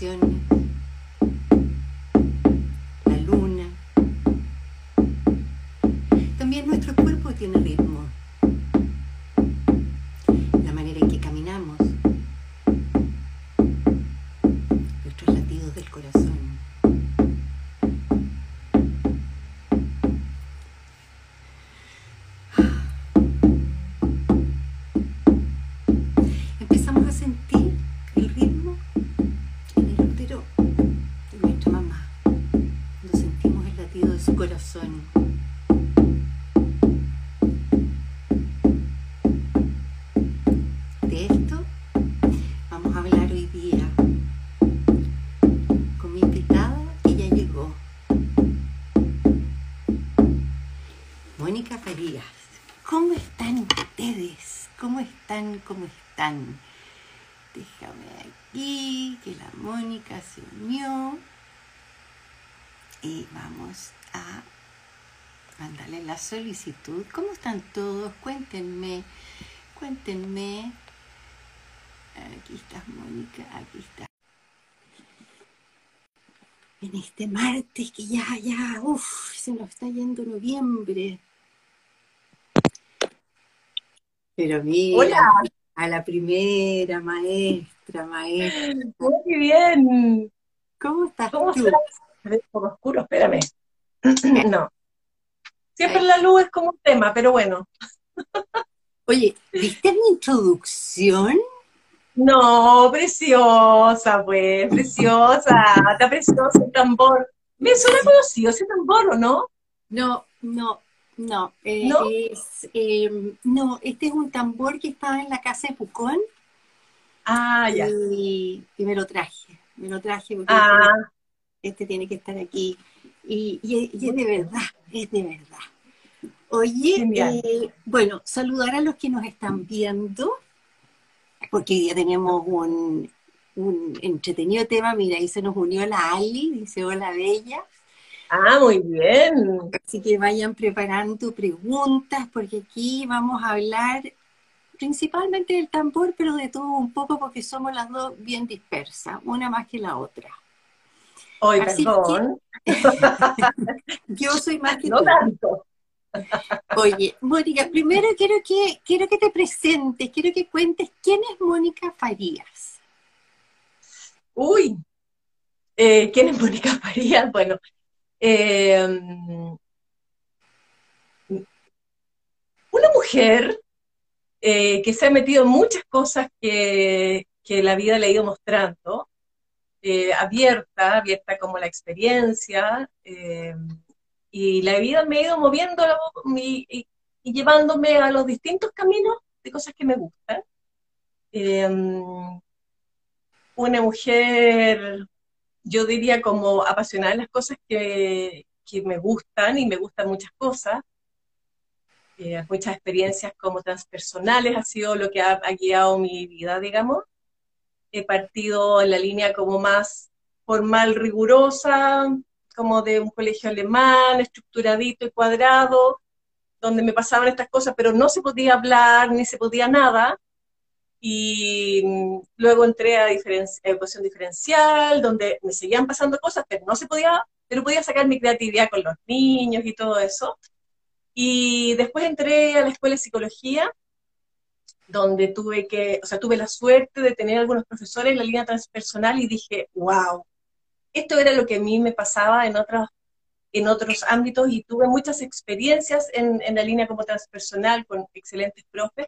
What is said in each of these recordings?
bendiciones. ¿Cómo están? ¿Cómo están? Déjame aquí que la Mónica se unió. Y vamos a mandarle la solicitud. ¿Cómo están todos? Cuéntenme, cuéntenme. Aquí estás, Mónica, aquí está. En este martes que ya, ya, uff, se nos está yendo noviembre. Pero mira, Hola, a la primera maestra, maestra. muy bien. ¿Cómo estás ¿Cómo tú? estás? Se ve un poco oscuro, espérame. No, siempre la luz es como un tema, pero bueno. Oye, ¿viste mi introducción? No, preciosa, pues, preciosa. Está precioso el tambor. Me suena conocido ese tambor, ¿o no? No, no, no. eh, ¿No? es, eh, no, este es un tambor que estaba en la casa de Pucón Ah, ya. y, y me lo traje. Me lo traje porque Ah, este tiene que estar aquí. Y, y- y es de verdad, es de verdad. Oye, eh, bueno, saludar a los que nos están viendo, porque hoy día tenemos un, un entretenido tema. Mira, ahí se nos unió la Ali, dice hola Bella. Ah, muy bien. Así que vayan preparando preguntas, porque aquí vamos a hablar principalmente del tambor, pero de todo un poco, porque somos las dos bien dispersas, una más que la otra. Hoy, Así perdón. Yo soy más que No tú. tanto. Oye, Mónica, primero quiero que, quiero que te presentes, quiero que cuentes quién es Mónica Farías. Uy, eh, ¿quién es Mónica Farías? Bueno, eh, una mujer eh, que se ha metido en muchas cosas que, que la vida le ha ido mostrando, eh, abierta, abierta como la experiencia, eh, y la vida me ha ido moviendo y, y llevándome a los distintos caminos de cosas que me gustan. Eh, una mujer, yo diría como apasionada las cosas que, que me gustan y me gustan muchas cosas. Eh, muchas experiencias como transpersonales ha sido lo que ha, ha guiado mi vida, digamos. He partido en la línea como más formal, rigurosa, como de un colegio alemán, estructuradito y cuadrado, donde me pasaban estas cosas, pero no se podía hablar ni se podía nada. Y mm, luego entré a, educación diferencial, donde me seguían pasando cosas, pero no se podía, pero podía sacar mi creatividad con los niños y todo eso. Y después entré a la escuela de psicología, donde tuve que, o sea, tuve la suerte de tener algunos profesores en la línea transpersonal y dije, wow, esto era lo que a mí me pasaba en otros, en otros ámbitos y tuve muchas experiencias en, en la línea como transpersonal con excelentes profes.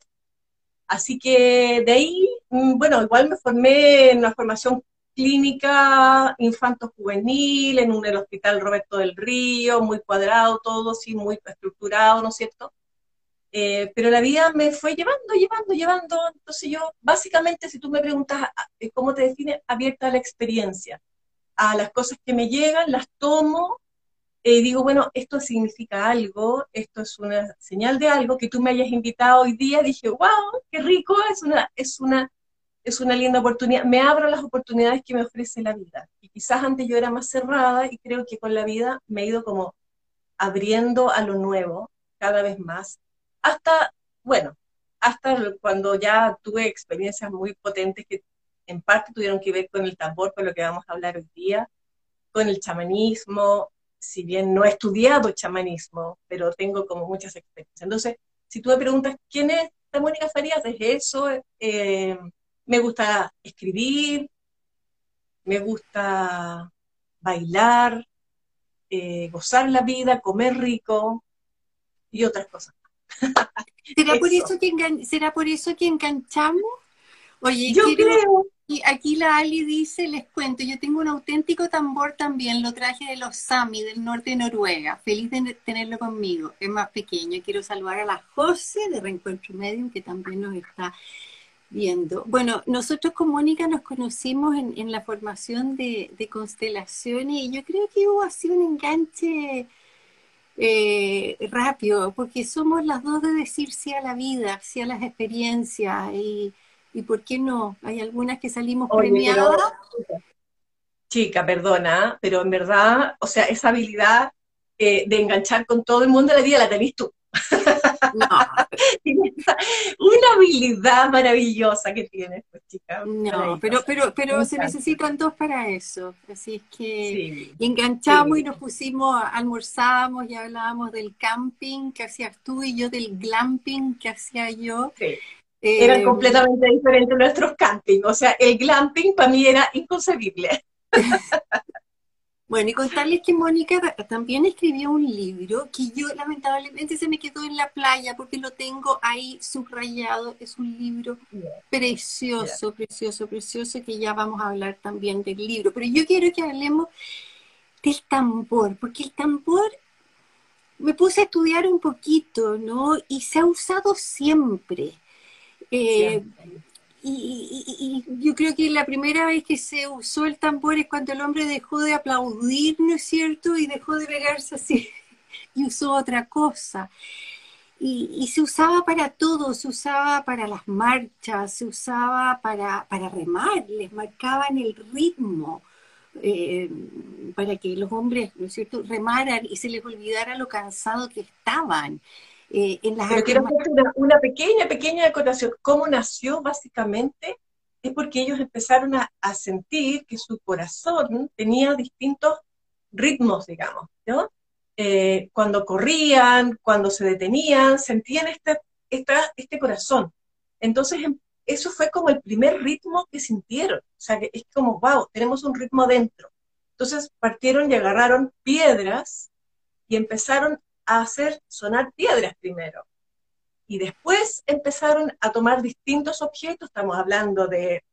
Así que de ahí, mm, bueno, igual me formé en una formación clínica infanto-juvenil, en un el Hospital Roberto del Río, muy cuadrado todo, sí, muy estructurado, ¿no es cierto? Eh, pero la vida me fue llevando, llevando, llevando. Entonces yo, básicamente, si tú me preguntas a- eh, cómo te defines, abierta a la experiencia, a las cosas que me llegan, las tomo y digo, bueno, esto significa algo, esto es una señal de algo, que tú me hayas invitado hoy día, dije, wow, qué rico, es una, es una, es una linda oportunidad, me abro las oportunidades que me ofrece la vida. Y quizás antes yo era más cerrada y creo que con la vida me he ido como abriendo a lo nuevo cada vez más, hasta, bueno, hasta cuando ya tuve experiencias muy potentes que en parte tuvieron que ver con el tambor, con lo que vamos a hablar hoy día, con el chamanismo, si bien no he estudiado chamanismo, pero tengo como muchas experiencias. Entonces, si tú me preguntas quién es esta Mónica Farías, es eso, eh, me gusta escribir, me gusta bailar, eh, gozar la vida, comer rico y otras cosas. ¿Será por Eso. que, ¿será por eso que enganchamos? Oye, Yo quiero- creo, y aquí la Ali dice, les cuento, yo tengo un auténtico tambor también, lo traje de los Sami, del norte de Noruega. Feliz de tenerlo conmigo. Es más pequeño. Quiero saludar a la José de Reencuentro Medium, que también nos está viendo. Bueno, nosotros con Mónica nos conocimos en, en la formación de, de constelaciones y yo creo que hubo así un enganche eh, rápido, porque somos las dos de decir sí a la vida, sí a las experiencias y, y ¿por qué no? Hay algunas que salimos premiadas. chica, perdona, pero en verdad, o sea, esa habilidad eh, de enganchar con todo el mundo de la vida la tenés tú. No. una habilidad maravillosa que tienes, pues chica. No, pero, pero, pero se necesitan dos para eso. Así es que enganchamos y nos pusimos, almorzamos y hablábamos del camping que hacías tú y yo del glamping que hacía yo. Sí. Eran eh, completamente diferentes nuestros camping. O sea, el glamping para mí era inconcebible. Bueno, y contarles que Mónica también escribió un libro que yo lamentablemente se me quedó en la playa porque lo tengo ahí subrayado. Es un libro precioso, precioso, precioso, que ya vamos a hablar también del libro. Pero yo quiero que hablemos del tambor, porque el tambor me puse a estudiar un poquito, ¿no? Y se ha usado siempre. Eh, y, yo creo que la primera vez que se usó el tambor es cuando el hombre dejó de aplaudir, ¿no es cierto? Y dejó de pegarse así y usó otra cosa. Y, se usaba para todo, se usaba para las marchas, se usaba para, para remar, les marcaban el ritmo. Eh, para que los hombres, ¿no es cierto?, remaran y se les olvidara lo cansado que estaban. Eh, Pero quiero hacer una, pequeña, pequeña acotación. ¿Cómo nació básicamente? Es porque ellos empezaron a, sentir que su corazón tenía distintos ritmos, digamos, ¿no? Eh, cuando corrían, cuando se detenían, sentían este, este corazón. Entonces, em, eso fue como el primer ritmo que sintieron. O sea, que es como, wow, tenemos un ritmo dentro. Entonces partieron y agarraron piedras y empezaron a hacer sonar piedras primero. Y después empezaron a tomar distintos objetos, estamos hablando de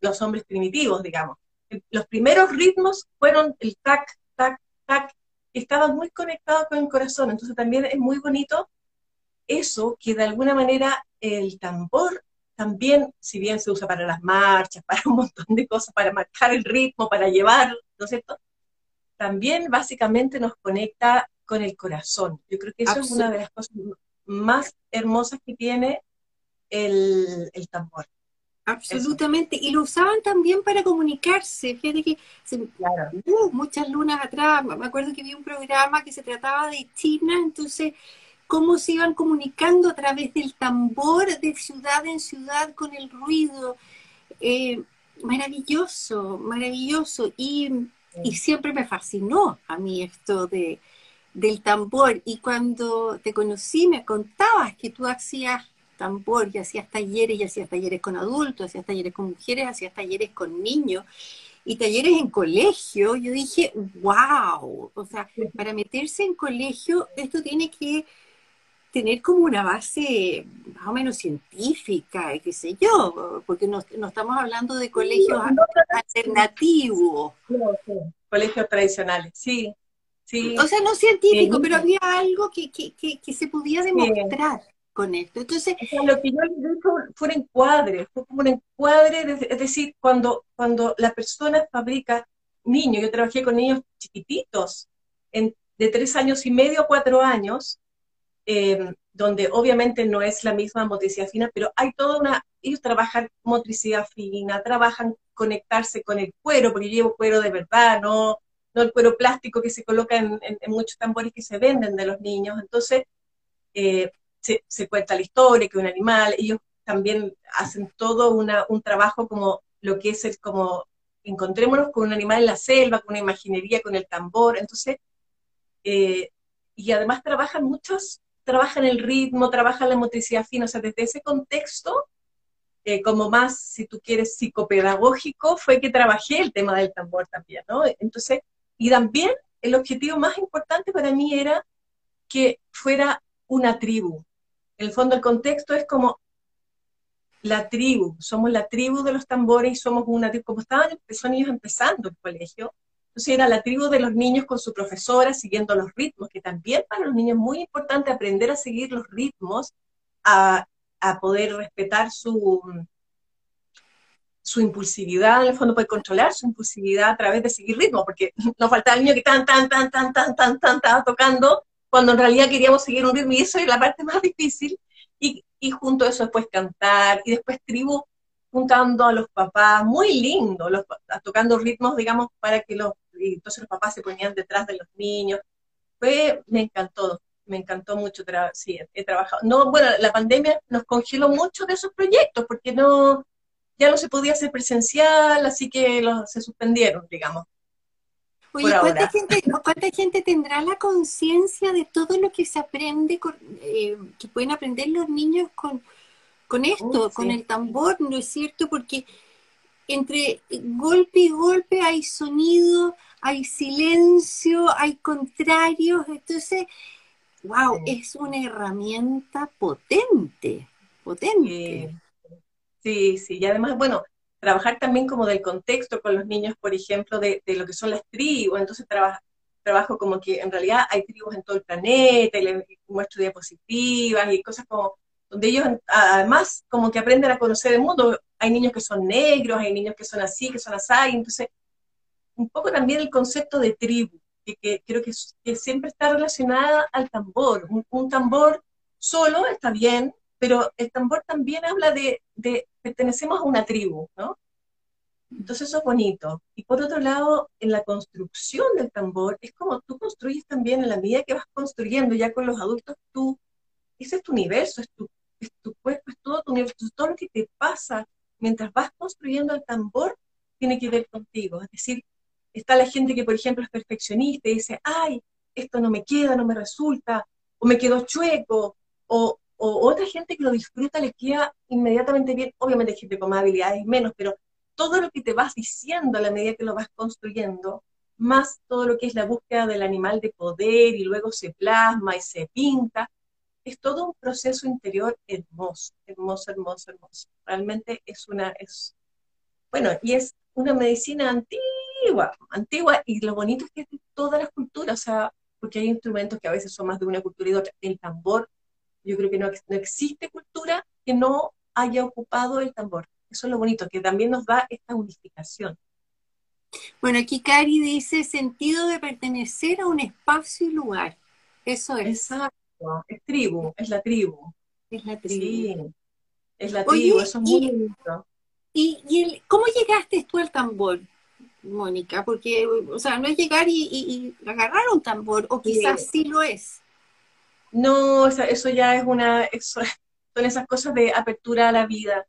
los hombres primitivos, digamos. Los primeros ritmos fueron el tac, tac, tac, que estaban muy conectados con el corazón. Entonces también es muy bonito eso que de alguna manera el tambor también, si bien se usa para las marchas, para un montón de cosas, para marcar el ritmo, para llevar, ¿no es cierto? También básicamente nos conecta con el corazón. Yo creo que eso es una de las cosas más hermosas que tiene el, tambor. Absolutamente, y lo usaban también para comunicarse. Fíjate que uh, muchas lunas atrás, me acuerdo que vi un programa que se trataba de China, entonces cómo se iban comunicando a través del tambor de ciudad en ciudad con el ruido. Eh, maravilloso, maravilloso. Y, y siempre me fascinó a mí esto de, del tambor. Y cuando te conocí me contabas que tú hacías tambor y hacías talleres y hacías talleres con adultos, hacías talleres con mujeres, hacías talleres con niños y talleres en colegio. Yo dije, wow, o sea, para meterse en colegio esto tiene que tener como una base más o menos científica, qué sé yo, porque no, estamos hablando de colegios alternativos. Colegios tradicionales, sí. O sea, no científico, pero había algo que, se podía demostrar con esto. Entonces, lo que yo le fue, fue, un encuadre, fue como un encuadre, es decir, cuando, cuando la persona fabrica niños, yo trabajé con niños chiquititos, de tres años y medio a cuatro años, eh, donde obviamente no es la misma motricidad fina, pero hay toda una, ellos trabajan motricidad fina, trabajan conectarse con el cuero, porque yo llevo cuero de verdad, no, no el cuero plástico que se coloca en, muchos tambores que se venden de los niños. Entonces, eh, se, cuenta la historia, que un animal, ellos también hacen todo un trabajo como lo que es el, como encontrémonos con un animal en la selva, con una imaginería, con el tambor, entonces, eh, y además trabajan muchos, trabajan el ritmo, trabajan la motricidad fina, o sea, desde ese contexto, eh, como más, si tú quieres, psicopedagógico, fue que trabajé el tema del tambor también, ¿no? Entonces, y también el objetivo más importante para mí era que fuera una tribu. En el fondo el contexto es como la tribu, somos la tribu de los tambores y somos una tribu, como estaban son niños empezando el colegio, entonces era la tribu de los niños con su profesora siguiendo los ritmos, que también para los niños es muy importante aprender a seguir los ritmos, a, a poder respetar su, su impulsividad, en el fondo puede controlar su impulsividad a través de seguir ritmo, porque no falta el niño que tan, tan, tan, tan, tan, tan, tan, estaba tocando cuando en realidad queríamos seguir un ritmo y eso es la parte más difícil. Y, y junto a eso después cantar y después tribu juntando a los papás, muy lindo, los, tocando ritmos, digamos, para que los, entonces los papás se ponían detrás de los niños. Fue, me encantó, me encantó mucho, sí, he trabajado. No, bueno, la pandemia nos congeló mucho de esos proyectos, porque no, ya no se podía hacer presencial, así que los, se suspendieron, digamos. Oye, ¿cuánta gente, ¿cuánta gente, tendrá la conciencia de todo lo que se aprende, eh, que pueden aprender los niños con, con esto, con el tambor, ¿no es cierto? Porque entre golpe y golpe hay sonido, hay silencio, hay contrarios, entonces, wow, es una herramienta potente, potente. Sí, sí, y además, bueno, trabajar también como del contexto con los niños, por ejemplo, de, lo que son las tribus, entonces trabajo como que en realidad hay tribus en todo el planeta, y les muestro diapositivas y cosas como donde ellos además como que aprenden a conocer el mundo. Hay niños que son negros, hay niños que son así, que son así, entonces un poco también el concepto de tribu, que, creo que, siempre está relacionada al tambor. Un, tambor solo está bien, pero el tambor también habla de, de pertenecemos a una tribu, ¿no? Entonces eso es bonito. Y por otro lado, en la construcción del tambor, es como tú construyes también en la medida que vas construyendo ya con los adultos, tú, ese es tu universo, es tu es tu cuerpo, es todo tu universo, todo lo que te pasa mientras vas construyendo el tambor tiene que ver contigo. Es decir, está la gente que, por ejemplo, es perfeccionista y dice, ay, esto no me queda, no me resulta, o me quedó chueco, o, otra gente que lo disfruta le queda inmediatamente bien. Obviamente hay gente con más habilidades menos, pero todo lo que te vas diciendo a la medida que lo vas construyendo, más todo lo que es la búsqueda del animal de poder y luego se plasma y se pinta, es todo un proceso interior hermoso, hermoso, hermoso, hermoso. Realmente es una, es, bueno, y es una medicina antigua, antigua, y lo bonito es que todas las culturas, o sea, porque hay instrumentos que a veces son más de una cultura y de otra. El tambor, yo creo que no, no existe cultura que no haya ocupado el tambor. Eso es lo bonito, que también nos da esta unificación. Bueno, aquí Cari dice sentido de pertenecer a un espacio y lugar. Eso es. Exacto es tribu, es la tribu. Es la tribu. Sí, es la tribu, eso es muy bonito. ¿Y, cómo llegaste tú al tambor, Mónica? Porque, o sea, no es llegar y, agarrar un tambor, o quizás sí, lo es. No, eso, ya es una, son esas cosas de apertura a la vida.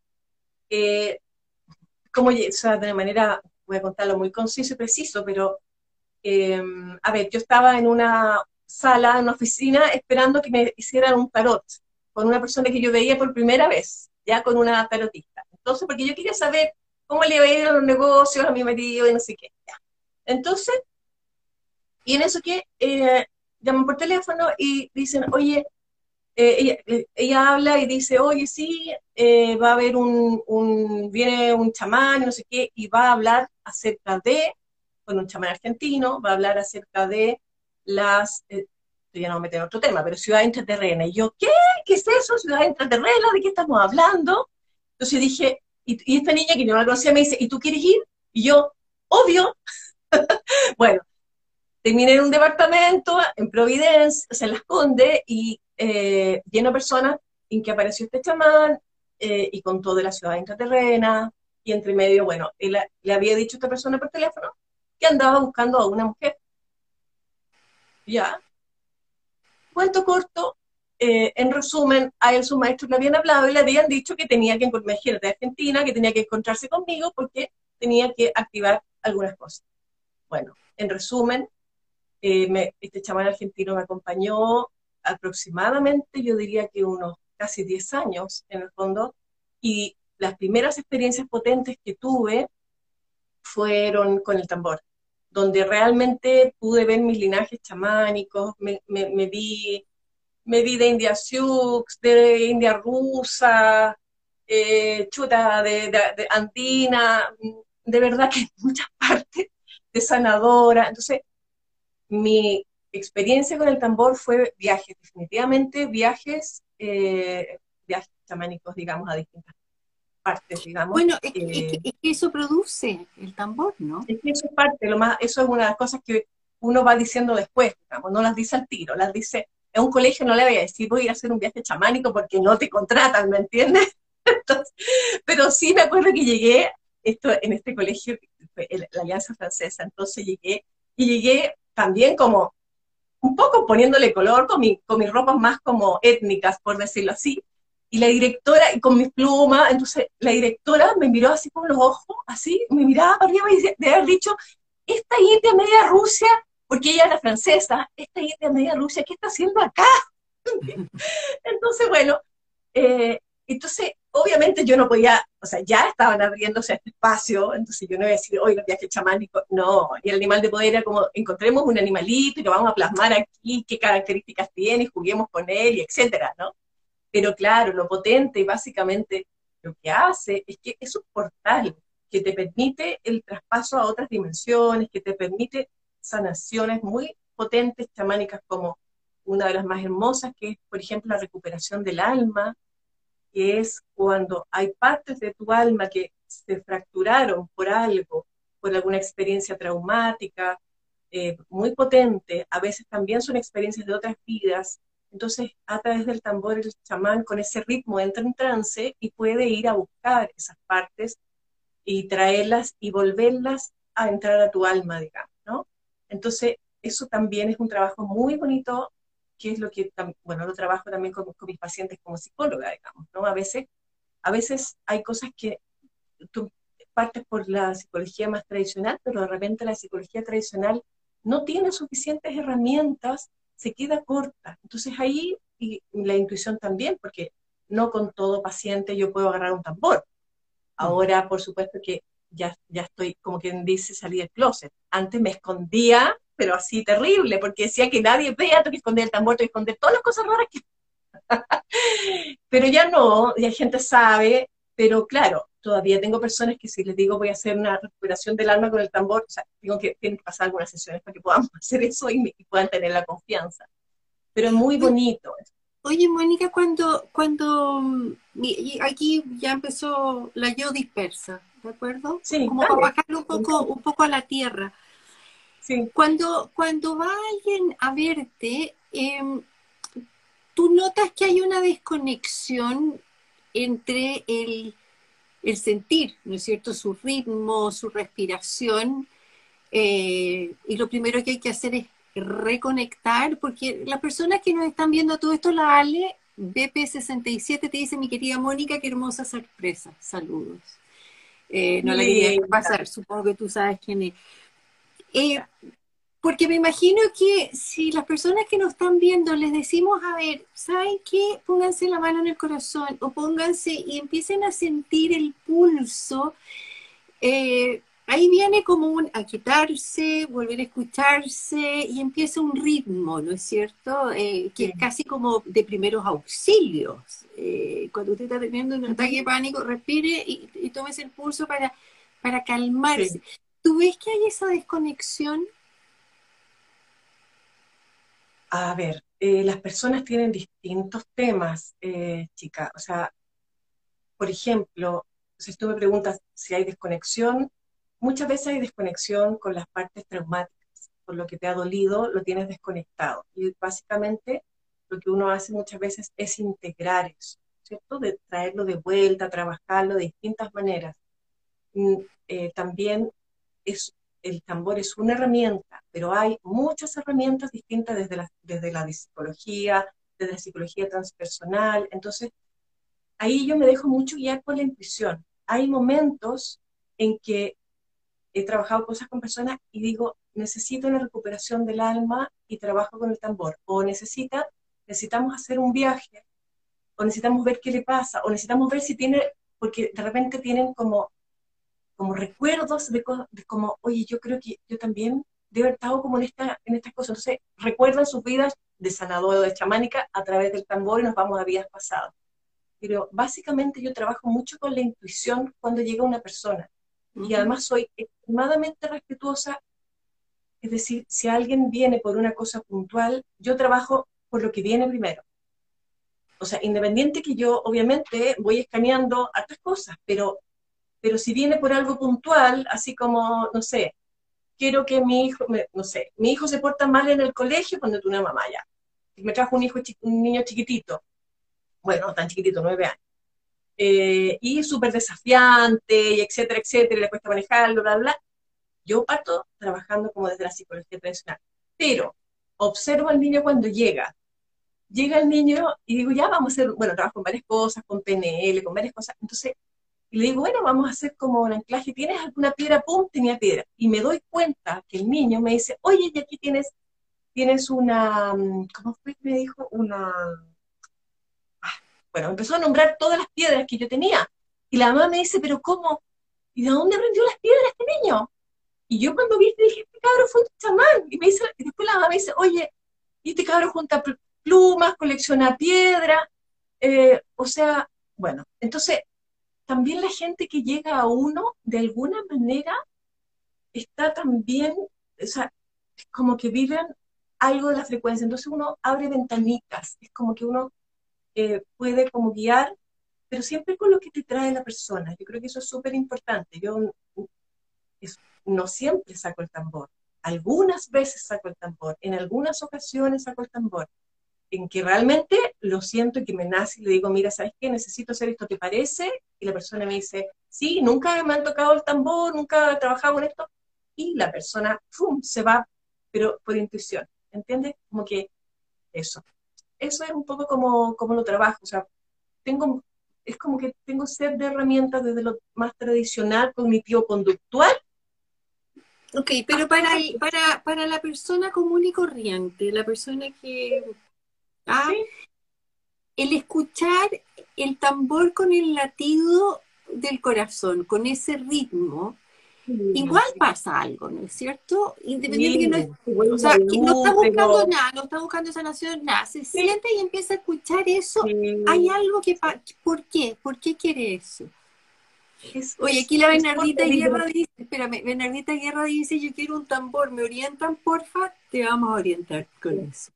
Eh, como, o sea, de manera, voy a contarlo muy conciso y preciso, pero, eh, a ver, yo estaba en una sala, en una oficina, esperando que me hicieran un tarot con una persona que yo veía por primera vez, ya con una tarotista. Entonces, porque yo quería saber cómo le iba a ir a los negocios, a mi marido y no sé qué. Entonces, y en eso que eh, llaman por teléfono y dicen, oye, eh, eh, ella, habla y dice, oye, sí, va a haber un, un, viene un chamán, no sé qué, y va a hablar acerca de, con un chamán argentino, va a hablar acerca de las, eh, ya no me meter en otro tema, pero ciudad intraterrena. Y yo, ¿qué? ¿Qué es eso? Ciudad intraterrena, ¿de qué estamos hablando? Entonces dije, y, esta niña que yo no la conocía me dice, ¿y tú quieres ir? Y yo, obvio. bueno, terminé en un departamento en Providencia, se Las Condes, y eh, lleno de personas en que apareció este chamán eh, y contó de la ciudad intraterrena, y entre medio, bueno, él, le había dicho a esta persona por teléfono que andaba buscando a una mujer ¿ya? Cuento corto, eh, en resumen, a él su maestro le habían hablado y le habían dicho que tenía que, imagínate, de Argentina, que tenía que encontrarse conmigo porque tenía que activar algunas cosas. Bueno, en resumen, eh, este chamán argentino me acompañó aproximadamente, yo diría que unos casi 10 años en el fondo, y las primeras experiencias potentes que tuve fueron con el tambor donde realmente pude ver mis linajes chamánicos, me, vi, me vi de India Sioux, de India rusa, eh, chuta de, andina, de verdad que en muchas partes, de sanadora. Entonces, mi experiencia con el tambor fue viajes, definitivamente viajes, eh, viajes chamánicos, digamos, a distintas partes, digamos. Bueno, es, que, eh, eso produce el tambor, ¿no? Es que eso es parte, lo más, eso es una de las cosas que uno va diciendo después, digamos, no las dice al tiro, las dice a un colegio no le voy a decir voy a ir a hacer un viaje chamánico porque no te contratan, ¿me entiendes? pero sí me acuerdo que llegué esto, en este colegio, la Alianza Francesa, entonces llegué y llegué también como un poco poniéndole color con, mi, con mis ropas más como étnicas, por decirlo así. Y la directora, y con mis plumas, entonces la directora me miró así con los ojos, así, me miraba para arriba y de haber dicho, esta India media Rusia, porque ella era francesa, esta India media Rusia, ¿qué está haciendo acá? entonces, bueno, eh, entonces, obviamente yo no podía, o sea, ya estaban abriéndose este espacio, entonces yo no iba a decir, oiga, viaje chamánico, no, y el animal de poder era como, encontremos un animalito y lo vamos a plasmar aquí, qué características tiene, juguemos con él, y etcétera, ¿no? Pero claro, lo potente y básicamente lo que hace es que es un portal que te permite el traspaso a otras dimensiones, que te permite sanaciones muy potentes, chamánicas, como una de las más hermosas, que es, por ejemplo, la recuperación del alma, que es cuando hay partes de tu alma que se fracturaron por algo, por alguna experiencia traumática, eh, muy potente, a veces también son experiencias de otras vidas. Entonces, a través del tambor, el chamán con ese ritmo entra en trance y puede ir a buscar esas partes y traerlas y volverlas a entrar a tu alma, digamos, ¿no? Entonces, eso también es un trabajo muy bonito que es lo que, bueno, lo trabajo también con, mis pacientes como psicóloga, digamos, ¿no? A veces, a veces hay cosas que tú partes por la psicología más tradicional, pero de repente la psicología tradicional no tiene suficientes herramientas, se queda corta. Entonces ahí, y la intuición también, porque no con todo paciente yo puedo agarrar un tambor. Ahora, por supuesto que ya, ya estoy, como quien dice, salí del closet. Antes me escondía pero así terrible, porque decía que nadie vea, tengo que esconder el tambor, tengo que esconder todas las cosas raras que... pero ya no, ya gente sabe, pero claro, todavía tengo personas que si les digo voy a hacer una recuperación del alma con el tambor, o sea, tengo que, tienen que pasar algunas sesiones para que podamos hacer eso y, puedan tener la confianza. Pero es muy bonito. Oye, Mónica, cuando, cuando y aquí ya empezó la yo dispersa, ¿de acuerdo? Sí, Como para bajarlo un poco, un poco a la tierra. Cuando, cuando va alguien a verte, em, tú notas que hay una desconexión entre el, sentir, ¿no es cierto? Su ritmo, su respiración. Eh, y lo primero que hay que hacer es reconectar, porque las personas que nos están viendo todo esto, la Ale, BP67, te dice, mi querida Mónica, qué hermosa sorpresa. Saludos. Eh, no la quería pasar, supongo que tú sabes quién es. Eh, porque me imagino que si las personas que nos están viendo les decimos, a ver, ¿saben qué? Pónganse la mano en el corazón o pónganse y empiecen a sentir el pulso. Eh, ahí viene como un a quitarse, volver a escucharse y empieza un ritmo, ¿no es cierto? Eh, que es casi como de primeros auxilios. cuando usted está teniendo un ataque de pánico, respire y, y tómese el pulso para, para calmarse. ¿Tú ves que hay esa desconexión? A ver, eh, las personas tienen distintos temas, eh, chica. O sea, por ejemplo, si tú me preguntas si hay desconexión, muchas veces hay desconexión con las partes traumáticas. Por lo que te ha dolido, lo tienes desconectado. Y básicamente lo que uno hace muchas veces es integrar eso, ¿cierto? De traerlo de vuelta, trabajarlo de distintas maneras. Mm, eh, también es, el tambor es una herramienta, pero hay muchas herramientas distintas desde la, desde la psicología, desde la psicología transpersonal. Entonces, ahí yo me dejo mucho guiar por la intuición. Hay momentos en que he trabajado cosas con personas y digo, necesito una recuperación del alma y trabajo con el tambor. O necesita, necesitamos hacer un viaje, o necesitamos ver qué le pasa, o necesitamos ver si tiene, porque de repente tienen como como recuerdos de, de, como, oye, yo creo que yo también debo haber estado como en, esta, en estas cosas. Entonces, recuerdan sus vidas de sanador o de chamánica a través del tambor y nos vamos a vidas pasadas. Pero básicamente yo trabajo mucho con la intuición cuando llega una persona. Y además soy extremadamente respetuosa. Es decir, si alguien viene por una cosa puntual, yo trabajo por lo que viene primero. O sea, independiente que yo obviamente voy escaneando otras cosas, pero pero si viene por algo puntual, así como, no sé, quiero que mi hijo, no sé, mi hijo se porta mal en el colegio cuando tú una mamá ya. me trajo un hijo, un niño chiquitito, bueno, tan chiquitito, nueve años, eh, y súper desafiante, y etcétera, etcétera, y le cuesta manejarlo, bla, bla. Yo parto trabajando como desde la psicología tradicional, pero observo al niño cuando llega. Llega el niño y digo, ya vamos a hacer, bueno, trabajo con varias cosas, con PNL, con varias cosas. Entonces, le digo, bueno, vamos a hacer como un anclaje. ¿Tienes alguna piedra? ¡Pum! Tenía piedra. Y me doy cuenta que el niño me dice, oye, y aquí tienes, tienes una, mm, ¿cómo fue me dijo? Una, ah, bueno, empezó a nombrar todas las piedras que yo tenía. Y la mamá me dice, pero ¿cómo? ¿Y de dónde aprendió las piedras este niño? Y yo cuando vi, dije, este cabro fue un chamán. Y, me dice, y después la mamá me dice, oye, y este cabro junta plumas, colecciona piedra. Eh, o sea, bueno, entonces también la gente que llega a uno, de alguna manera, está también, o sea, como que viven algo de la frecuencia. Entonces uno abre ventanitas, es como que uno eh, puede como guiar, pero siempre con lo que te trae la persona. Yo creo que eso es súper importante. Yo no siempre saco el tambor. Algunas veces saco el tambor, en algunas ocasiones saco el tambor, en que realmente lo siento y que me nace y le digo, mira, ¿sabes qué? Necesito hacer esto, ¿te parece? Y la persona me dice, sí, nunca me han tocado el tambor, nunca he trabajado en esto. Y la persona, ¡pum!, se va, pero por intuición, ¿entiendes? Como que eso. Eso es un poco como, como lo trabajo, o sea, tengo, es como que tengo sed de herramientas desde lo más tradicional, cognitivo-conductual, Ok, pero para, para, para la persona común y corriente, la persona que... Ah, el escuchar el tambor con el latido del corazón, con ese ritmo, igual pasa algo, ¿no es cierto? Independiente de que no, o sea, que no está buscando nada, no está buscando sanación, nada, se siente y empieza a escuchar eso, hay algo que... ¿Por qué? ¿Por qué quiere eso? Oye, aquí la Bernardita Guerra dice, espérame, Bernardita Guerra dice, yo quiero un tambor, ¿me orientan, porfa? Te vamos a orientar con eso.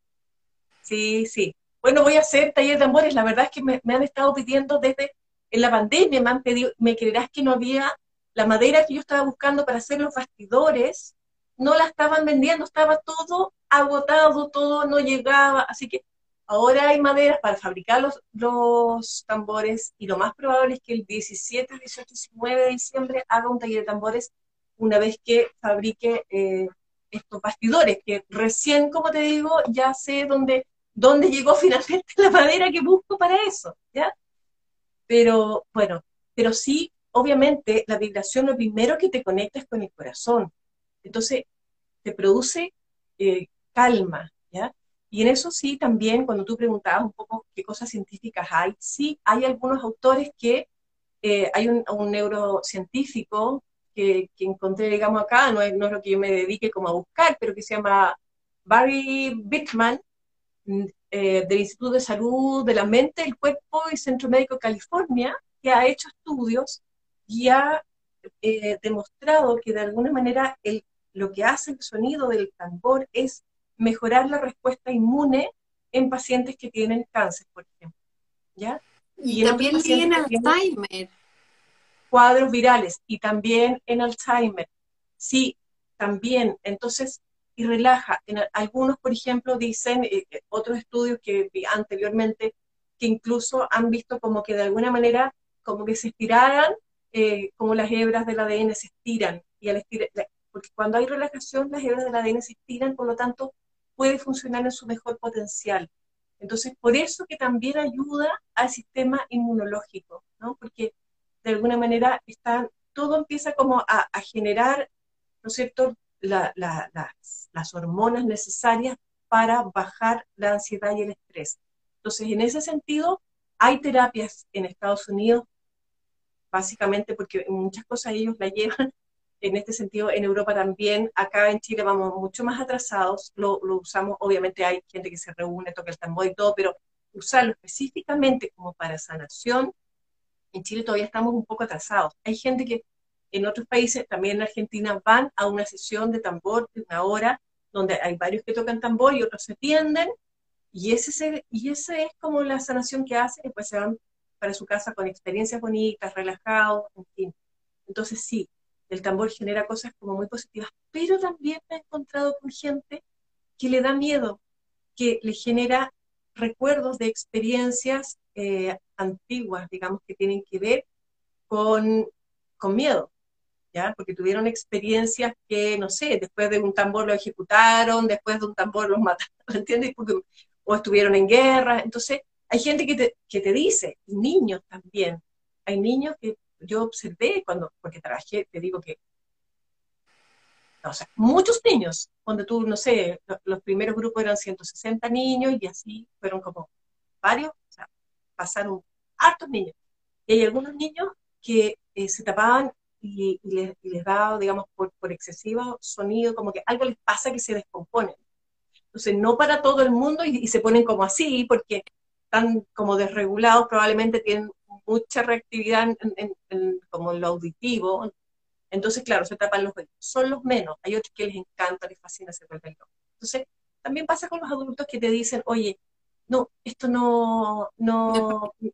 Sí, sí. Bueno, voy a hacer taller de tambores. La verdad es que me, han estado pidiendo desde en la pandemia, me han pedido, me creerás que no había la madera que yo estaba buscando para hacer los bastidores, no la estaban vendiendo, estaba todo agotado, todo no llegaba, así que Ahora hay maderas para fabricar los, los, tambores y lo más probable es que el 17, 18, 19 de diciembre haga un taller de tambores una vez que fabrique eh, estos bastidores, que recién, como te digo, ya sé dónde, dónde llegó finalmente la madera que busco para eso, ¿ya? Pero bueno, pero sí, obviamente, la vibración lo primero que te conecta es con el corazón. Entonces, te produce eh, calma, ¿ya? Y en eso sí, también cuando tú preguntabas un poco qué cosas científicas hay, sí hay algunos autores que, eh, hay un, neurocientífico que, encontré, digamos, acá, no es, no es lo que yo me dedique como a buscar, pero que se llama Barry Bickman, eh, del Instituto de Salud de la Mente, el Cuerpo y Centro Médico de California, que ha hecho estudios y ha eh, demostrado que de alguna manera el, lo que hace el sonido del tambor es mejorar la respuesta inmune en pacientes que tienen cáncer, por ejemplo. ¿Ya? Y, también en Alzheimer. Cuadros virales y también en Alzheimer. Sí, también. Entonces, y relaja. En algunos, por ejemplo, dicen, eh, eh, otros estudios que vi anteriormente, que incluso han visto como que de alguna manera, como que se estiraran, eh, como las hebras del ADN se estiran. Y al estirar, porque cuando hay relajación, las hebras del ADN se estiran, por lo tanto, puede funcionar en su mejor potencial. Entonces, por eso que también ayuda al sistema inmunológico, ¿no? Porque de alguna manera está, todo empieza como a, generar, ¿no es cierto?, las, hormonas necesarias para bajar la ansiedad y el estrés. Entonces, en ese sentido, hay terapias en Estados Unidos, básicamente porque muchas cosas ellos la llevan en este sentido en Europa también, acá en Chile vamos mucho más atrasados, lo, usamos, obviamente hay gente que se reúne, toca el tambor y todo, pero usarlo específicamente como para sanación, en Chile todavía estamos un poco atrasados. Hay gente que en otros países, también en Argentina, van a una sesión de tambor de una hora, donde hay varios que tocan tambor y otros se tienden, y ese, y ese es como la sanación que hacen, y después se van para su casa con experiencias bonitas, relajados, en fin. Entonces sí, el tambor genera cosas como muy positivas, pero también me he encontrado con gente que le da miedo, que le genera recuerdos de experiencias eh, antiguas, digamos, que tienen que ver con, con miedo, ¿ya? Porque tuvieron experiencias que, no sé, después de un tambor lo ejecutaron, después de un tambor los mataron, ¿entiendes? o estuvieron en guerra. Entonces, hay gente que te, que te dice, niños también, hay niños que yo observé cuando, porque trabajé, te digo que, muchos niños, cuando tú, no sé, los, primeros grupos eran 160 niños y así fueron como varios, o sea, pasaron hartos niños. Y hay algunos niños que eh, se tapaban y, les, daba, digamos, por, por excesivo sonido, como que algo les pasa que se descomponen. Entonces, no para todo el mundo y, se ponen como así, porque están como desregulados, probablemente tienen mucha reactividad en, como en lo auditivo. Entonces, claro, se tapan los oídos. Son los menos. Hay otros que les encanta, les fascina ese vuelven Entonces, también pasa con los adultos que te dicen, oye, no, esto no, no,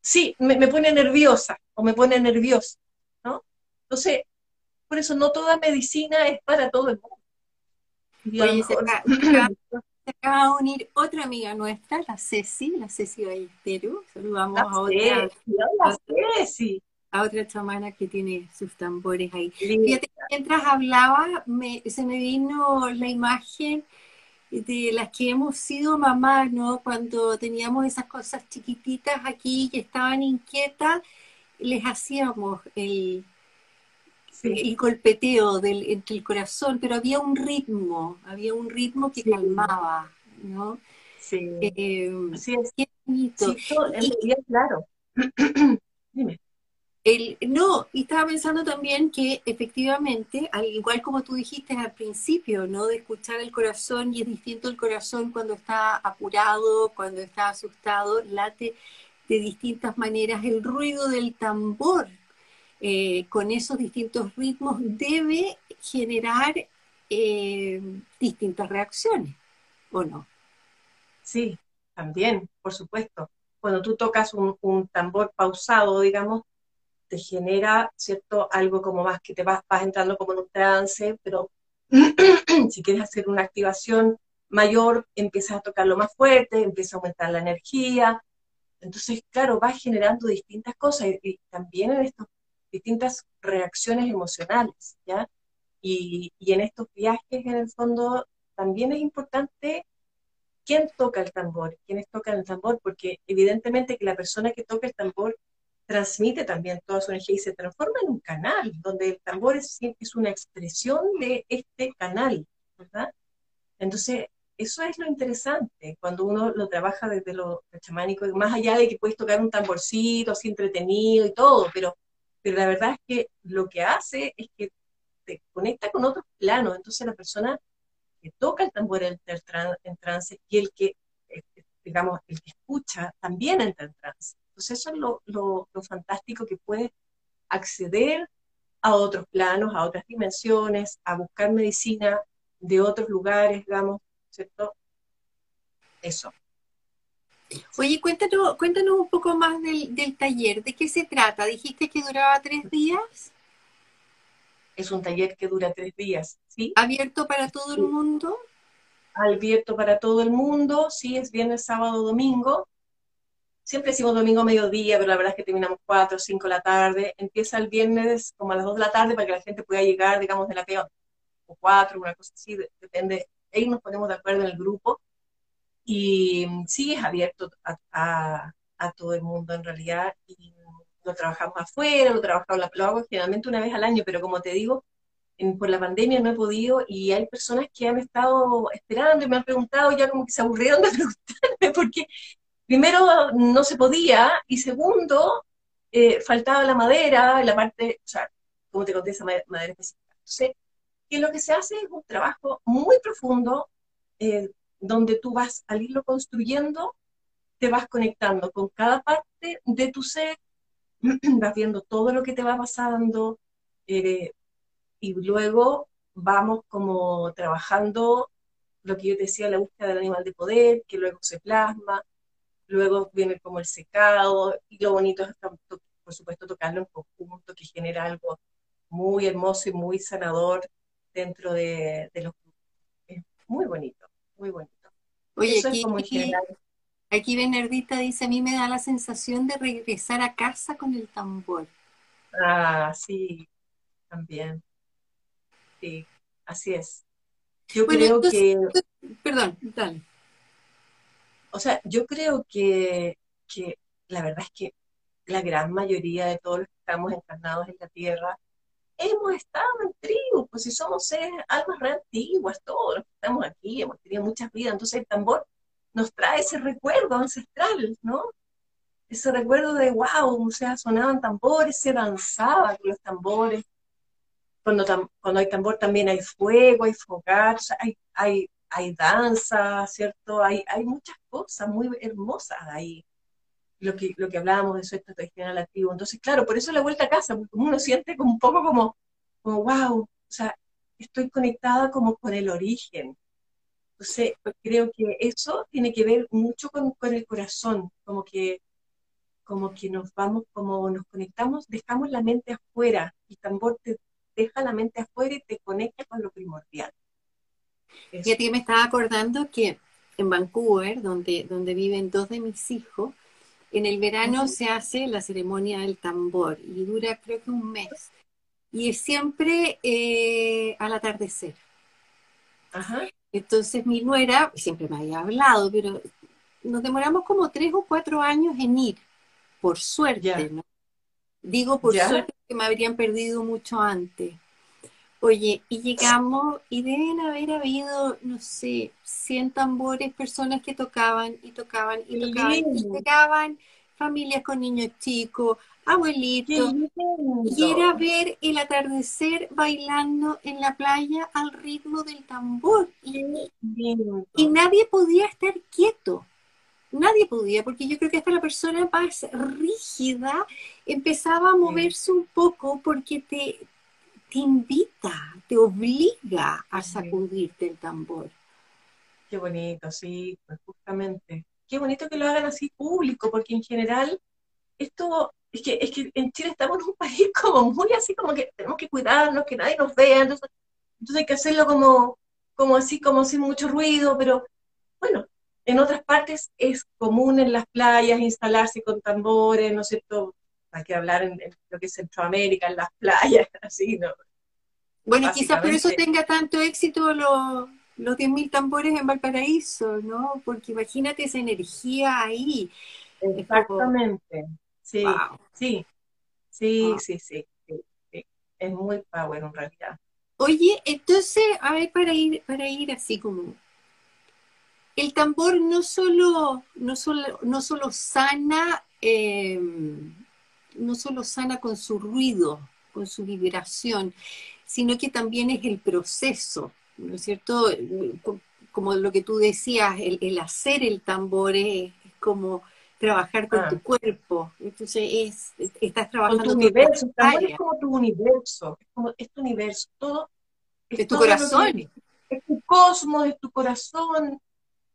sí, me, pone nerviosa o me pone nervioso. Entonces, por eso no toda medicina es para todo el mundo. Oye, se, acaba, de unir otra amiga nuestra, la Ceci, la Ceci Ballesteros. Saludamos a otra, Ceci. a otra chamana que tiene sus tambores ahí. Fíjate, mientras hablaba, se me vino la imagen de las que hemos sido mamás, ¿no? Cuando teníamos esas cosas chiquititas aquí que estaban inquietas, les hacíamos el, el golpeteo del, entre el corazón, pero había un ritmo, había un ritmo que calmaba, ¿no? Sí. Eh, Así es. Qué bonito. Sí, claro. Dime. El, no, y estaba pensando también que efectivamente, al igual como tú dijiste al principio, ¿no? De escuchar el corazón, y es distinto el corazón cuando está apurado, cuando está asustado, late de distintas maneras. El ruido del tambor eh, con esos distintos ritmos debe generar eh, distintas reacciones, ¿o no? Sí, también, por supuesto. Cuando tú tocas un, un tambor pausado, digamos, te genera, ¿cierto? Algo como más que te vas, vas entrando como en un trance, pero si quieres hacer una activación mayor, empiezas a tocarlo más fuerte, empieza a aumentar la energía. Entonces, claro, vas generando distintas cosas y, también en estas distintas reacciones emocionales, ¿ya? Y, y en estos viajes, en el fondo, también es importante quién toca el tambor, quiénes tocan el tambor, porque evidentemente que la persona que toca el tambor transmite también toda su energía y se transforma en un canal, donde el tambor es, es una expresión de este canal, ¿verdad? Entonces, eso es lo interesante cuando uno lo trabaja desde lo, chamánico, más allá de que puedes tocar un tamborcito así entretenido y todo, pero, pero la verdad es que lo que hace es que te conecta con otros planos. Entonces, la persona que toca el tambor en trance y el que, eh, digamos, el que escucha también entra en trance. Entonces eso es lo, fantástico que puede acceder a otros planos, a otras dimensiones, a buscar medicina de otros lugares, digamos, ¿cierto? Eso. Oye, cuéntanos, cuéntanos un poco más del, del, taller. ¿De qué se trata? Dijiste que duraba tres días. Es un taller que dura tres días, ¿sí? ¿Abierto para todo el mundo? Abierto para todo el mundo, sí, es viernes, sábado, domingo siempre decimos domingo a mediodía, pero la verdad es que terminamos 4 o 5 de la tarde. Empieza el viernes como a las 2 de la tarde para que la gente pueda llegar, digamos, de la peor, o 4, una cosa así, depende. Ahí nos ponemos de acuerdo en el grupo. Y sí, es abierto a, todo el mundo en realidad. Y lo trabajamos afuera, lo trabajamos, lo hago generalmente una vez al año, pero como te digo, por la pandemia no he podido y hay personas que han estado esperando y me han preguntado ya como que se aburrieron de preguntarme porque primero no se podía y segundo eh, faltaba la madera, la parte, o sea, como te conté, esa madera específica. Entonces, que lo que se hace es un trabajo muy profundo eh, donde tú vas al irlo construyendo, te vas conectando con cada parte de tu ser, vas viendo todo lo que te va pasando eh, y luego vamos como trabajando lo que yo te decía, la búsqueda del animal de poder, que luego se plasma, luego viene como el secado, y lo bonito es, por supuesto, tocarlo en conjunto, que genera algo muy hermoso y muy sanador dentro de, los grupos. Es muy bonito, muy bonito. Oye, aquí, aquí Bernardita dice, a mí me da la sensación de regresar a casa con el tambor. Ah, sí, también. Sí, así es. Yo creo que... Perdón, dale. O sea, yo creo que, que la verdad es que la gran mayoría de todos los que estamos encarnados en la Tierra hemos estado en tribu, pues si somos seres, almas re antiguas, todos los que estamos aquí, hemos tenido muchas vidas, entonces el tambor nos trae ese recuerdo ancestral, ¿no? Ese recuerdo de, wow, o sea, sonaban tambores, se danzaba con los tambores. Cuando, cuando hay tambor también hay fuego, hay fogar, hay, hay, hay danza, ¿cierto? Hay, hay muchas cosas muy hermosas ahí lo que, lo que hablábamos de su tradicional activo. Entonces, claro, por eso la vuelta a casa, porque uno siente como un poco como, como, wow, o sea, estoy conectada como con el origen. Entonces, creo que eso tiene que ver mucho con, con el corazón, como que, como que nos vamos, como nos conectamos, dejamos la mente afuera, y tambor te deja la mente afuera y te conecta con lo primordial. Y a ti me estaba acordando que en Vancouver, donde, donde viven dos de mis hijos, en el verano se hace la ceremonia del tambor y dura creo que un mes. Y es siempre eh, al atardecer. Entonces mi nuera siempre me había hablado, pero nos demoramos como tres o cuatro años en ir, por suerte, ¿no? Digo por suerte que me habrían perdido mucho antes. Oye, y llegamos y deben haber habido, no sé, 100 tambores, personas que tocaban y tocaban y tocaban. Y llegaban familias con niños chicos, abuelitos. Y era ver el atardecer bailando en la playa al ritmo del tambor. Y, y nadie podía estar quieto. Nadie podía, porque yo creo que hasta la persona más rígida empezaba a moverse un poco porque te, te invita, te obliga a sacudirte el tambor. Qué bonito, sí, pues justamente. Qué bonito que lo hagan así público, porque en general esto, es que, es que en Chile estamos en un país como muy así, como que tenemos que cuidarnos, que nadie nos vea, entonces, hay que hacerlo como, como así, como sin mucho ruido, pero bueno, en otras partes es común en las playas instalarse con tambores, ¿no es cierto? Hay que hablar en, lo que es Centroamérica, en las playas, así, ¿no? Bueno, quizás por eso tenga tanto éxito los, los 10.000 tambores en Valparaíso, ¿no? Porque imagínate esa energía ahí. Exactamente. Sí, sí, sí, sí, sí, Es muy power en realidad. Oye, entonces, a ver, para ir, para ir así como el tambor no solo, no solo, no solo sana eh, no solo sana con su ruido, con su vibración, sino que también es el proceso, ¿no es cierto? Como lo que tú decías, el, hacer el tambor es, como trabajar con tu ah. cuerpo. Entonces es, estás trabajando con tu universo. Tambor es como tu universo, es como tu universo, todo. Es, tu corazón. es tu cosmos, es tu corazón.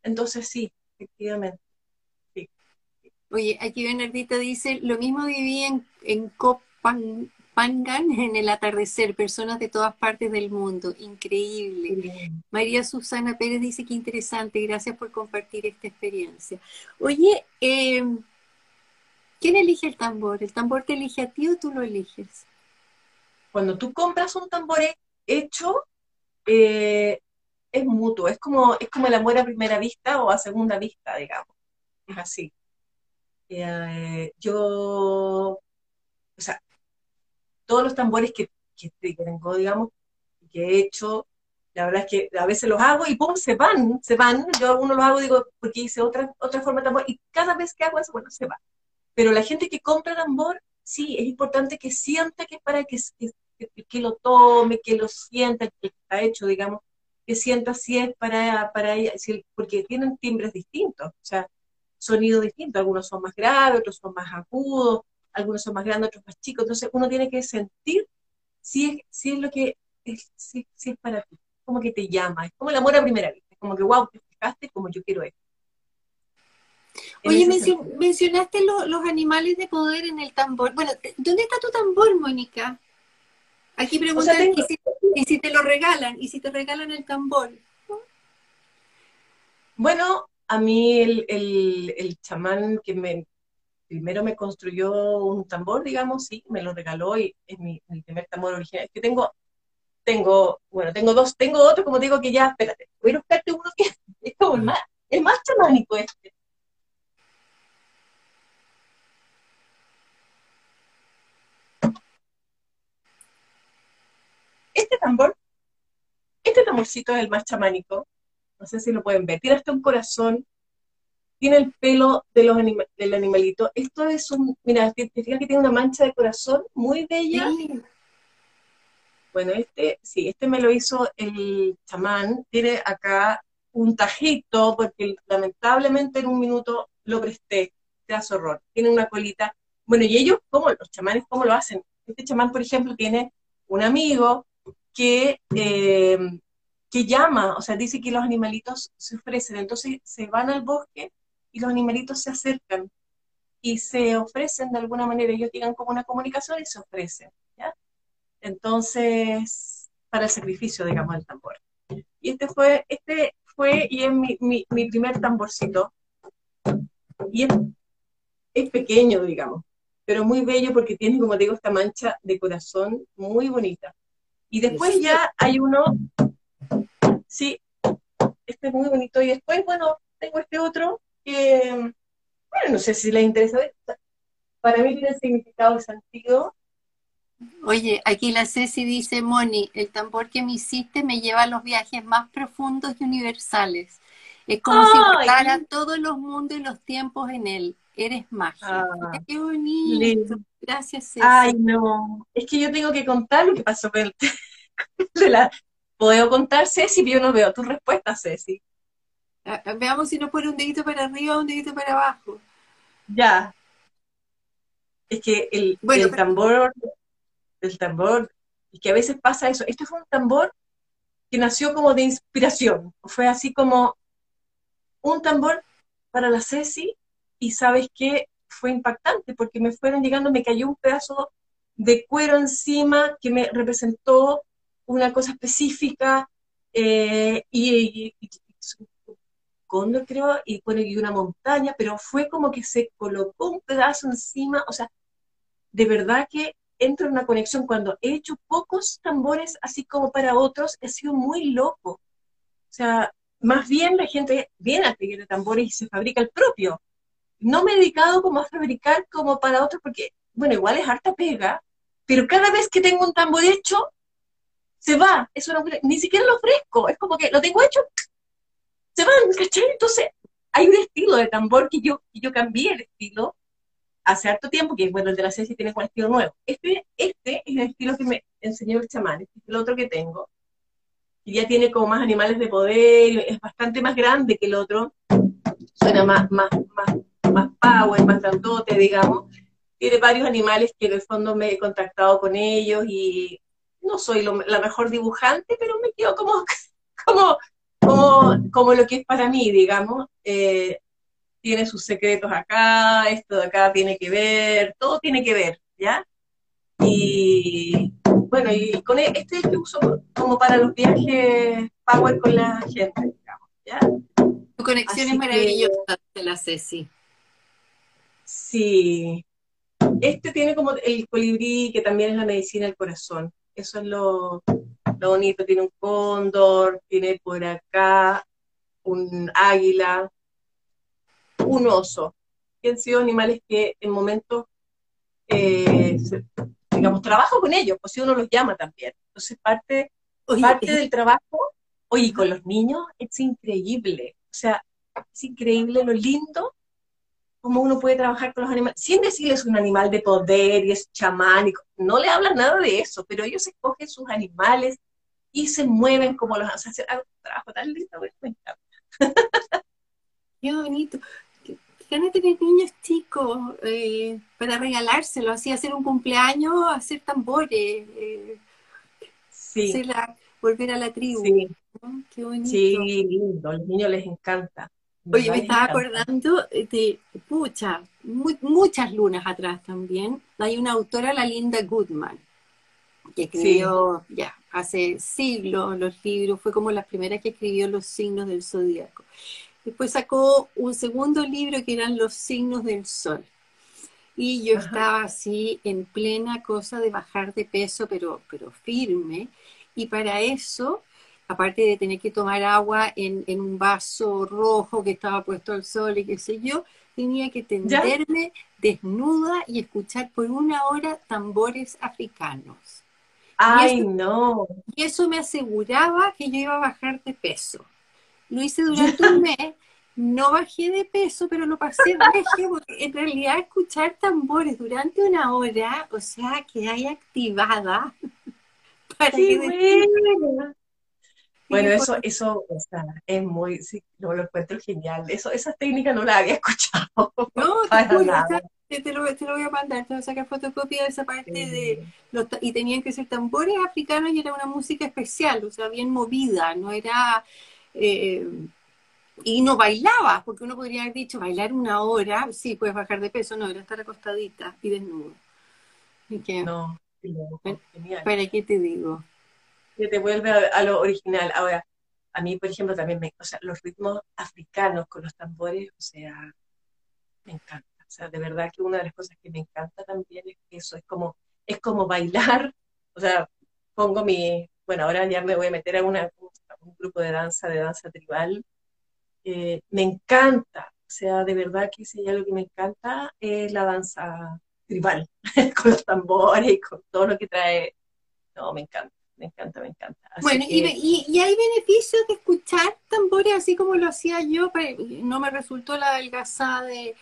Entonces sí, efectivamente. Oye, aquí Bernardita dice, lo mismo viví en, en Copangan en el atardecer, personas de todas partes del mundo, increíble. María Susana Pérez dice que interesante, gracias por compartir esta experiencia. Oye, em, ¿quién elige el tambor? ¿El tambor te elige a ti o tú lo eliges? Cuando tú compras un tambor hecho, eh, es mutuo, es como, es como el amor a primera vista o a segunda vista, digamos. Es así. Eh, yo, o sea, todos los tambores que, que, tengo, digamos, que he hecho, la verdad es que a veces los hago y ¡pum! se van, se van. Yo algunos los hago, digo, porque hice otra, otra forma de tambor y cada vez que hago eso, bueno, se va. Pero la gente que compra tambor, sí, es importante que sienta que es para que, que, lo tome, que lo sienta, que está hecho, digamos, que sienta si es para, para ella, porque tienen timbres distintos. O sea, sonido distinto, algunos son más graves, otros son más agudos, algunos son más grandes, otros más chicos, entonces uno tiene que sentir si es, si es lo que es, si, es para ti, como que te llama, es como el amor a primera vista, como que wow, te fijaste como yo quiero esto. Oye, mencionaste los animales de poder en el tambor. Bueno, ¿dónde está tu tambor, Mónica? Aquí preguntan, ¿y, si, ¿y si te lo regalan? ¿Y si te regalan el tambor? Bueno, a mí el, el, el chamán que me primero me construyó un tambor, digamos, sí, me lo regaló y es mi, primer tambor original. Es que tengo, tengo, bueno, tengo dos, tengo otro, como digo, que ya, espérate, voy a buscarte uno que es como el más, el más chamánico este. Este tambor, este tamborcito es el más chamánico, no sé si lo pueden ver, tiene hasta un corazón tiene el pelo de los del animalito. Esto es un, mira, te, fijas que tiene una mancha de corazón muy bella. Bueno, este, sí, este me lo hizo el chamán. Tiene acá un tajito, porque lamentablemente en un minuto lo presté. Te hace horror. Tiene una colita. Bueno, y ellos, ¿cómo? Los chamanes, ¿cómo lo hacen? Este chamán, por ejemplo, tiene un amigo que, eh, que llama, o sea, dice que los animalitos se ofrecen, entonces se van al bosque y los animalitos se acercan y se ofrecen de alguna manera, ellos tienen como una comunicación y se ofrecen, ¿ya? Entonces, para el sacrificio, digamos, del tambor. Y este fue, este fue y es mi, mi, primer tamborcito. Y es, es pequeño, digamos, pero muy bello porque tiene, como digo, esta mancha de corazón muy bonita. Y después ya hay uno, sí, este es muy bonito. Y después, bueno, tengo este otro que, bueno, no sé si les interesa, para mí tiene significado y sentido. Oye, aquí la Ceci dice, Moni, el tambor que me hiciste me lleva a los viajes más profundos y universales. Es como si tocara todos los mundos y los tiempos en él. Eres magia. Ah, Qué bonito. Gracias, Ceci. Ay, no. Es que yo tengo que contar lo que pasó con el... ¿Puedo contar, Ceci? Yo no veo tu respuesta, Ceci. Veamos si nos pone un dedito para arriba o un dedito para abajo. Ya. Es que el, el tambor, el tambor, es que a veces pasa eso. Este fue un tambor que nació como de inspiración. Fue así como un tambor para la Ceci y sabes qué, fue impactante porque me fueron llegando, me cayó un pedazo de cuero encima que me representó una cosa específica eh, y, cóndor, creo, y bueno, y una montaña, pero fue como que se colocó un pedazo encima, o sea, de verdad que entra en una conexión. Cuando he hecho pocos tambores, así como para otros, he sido muy loco. O sea, más bien la gente viene a pedir de tambores y se fabrica el propio. No me he dedicado como a fabricar como para otros, porque, bueno, igual es harta pega, pero cada vez que tengo un tambor hecho, se va. Eso no, ni siquiera lo ofrezco. Es como que lo tengo hecho, se van, ¿cachai? Entonces, hay un estilo de tambor que yo, yo cambié el estilo hace harto tiempo, que bueno, el de la Ceci tiene un estilo nuevo. Este, este es el estilo que me enseñó el chamán, este es el otro que tengo, y ya tiene como más animales de poder, es bastante más grande que el otro, suena más, más, más, más power, más grandote, digamos. Tiene varios animales que en el fondo me he contactado con ellos y no soy la mejor dibujante, pero me quedo como, como como, lo que es para mí, digamos. Eh, tiene sus secretos acá, esto de acá tiene que ver, todo tiene que ver, ¿ya? Y bueno, y con e, este que uso como para los viajes power con la gente, digamos, ¿ya? Tu conexión es maravillosa, la Ceci. Sí. Este tiene como el colibrí, que también es la medicina del corazón. Eso es lo, bonito, tiene un cóndor, tiene por acá un águila, un oso, que han sido animales que en momentos, eh, digamos, trabajo con ellos, pues si uno los llama también. Entonces parte, parte del trabajo, oye, con los niños es increíble, o sea, es increíble lo lindo cómo uno puede trabajar con los animales, sin decirles un animal de poder y es chamánico, no le hablan nada de eso, pero ellos escogen sus animales y se mueven como los hacen. hacer un trabajo tan lindo, me encanta. Qué bonito. Qué tener niños chicos eh, para regalárselo, así hacer un cumpleaños, hacer tambores, eh, sí. volver a la tribu. Sí. Qué bonito. Sí, lindo, a los niños les encanta. Oye, me estaba acordando de, pucha, muchas lunas atrás también, hay una autora, la Linda Goodman, que escribió ya hace siglos los libros, fue como la primera que escribió los signos del zodíaco. Después sacó un segundo libro que eran Los signos del sol. Y yo estaba así en plena cosa de bajar de peso, pero, pero firme. Y para eso, aparte de tener que tomar agua en, un vaso rojo que estaba puesto al sol y qué sé yo, tenía que tenderme desnuda y escuchar por una hora tambores africanos. ¡Ay, no! Y eso me aseguraba que yo iba a bajar de peso. Lo hice durante un mes no bajé de peso, pero lo pasé regio, porque en realidad escuchar tambores durante una hora, o sea, que hay activada. Para bueno. Bueno, eso, eso, o sea, es muy, sí, lo, lo encuentro genial. Eso, esa técnica no la había escuchado. No, te, te, lo, te, lo, voy a mandar, te voy a sacar fotocopia de esa parte de los, y tenían que ser tambores africanos y era una música especial, o sea, bien movida, no era eh, y no bailaba, porque uno podría haber dicho, bailar una hora, sí, puedes bajar de peso, no, era estar acostadita y desnudo. Y que, no, ¿Para qué te digo? Que te vuelve a, lo original. Ahora, a mí, por ejemplo, también me, o sea, los ritmos africanos con los tambores, o sea, me encanta. O sea, de verdad que una de las cosas que me encanta también es eso es como, es como bailar. O sea, pongo mi, bueno, ahora ya me voy a meter a, una, un grupo de danza, de danza tribal, eh, me encanta, o sea, de verdad que si hay algo que me encanta es la danza tribal, con los tambores y con todo lo que trae. No, me encanta, me encanta, me encanta. bueno, y, y, hay beneficios de escuchar tambores así como lo hacía yo, no me resultó la adelgazada de,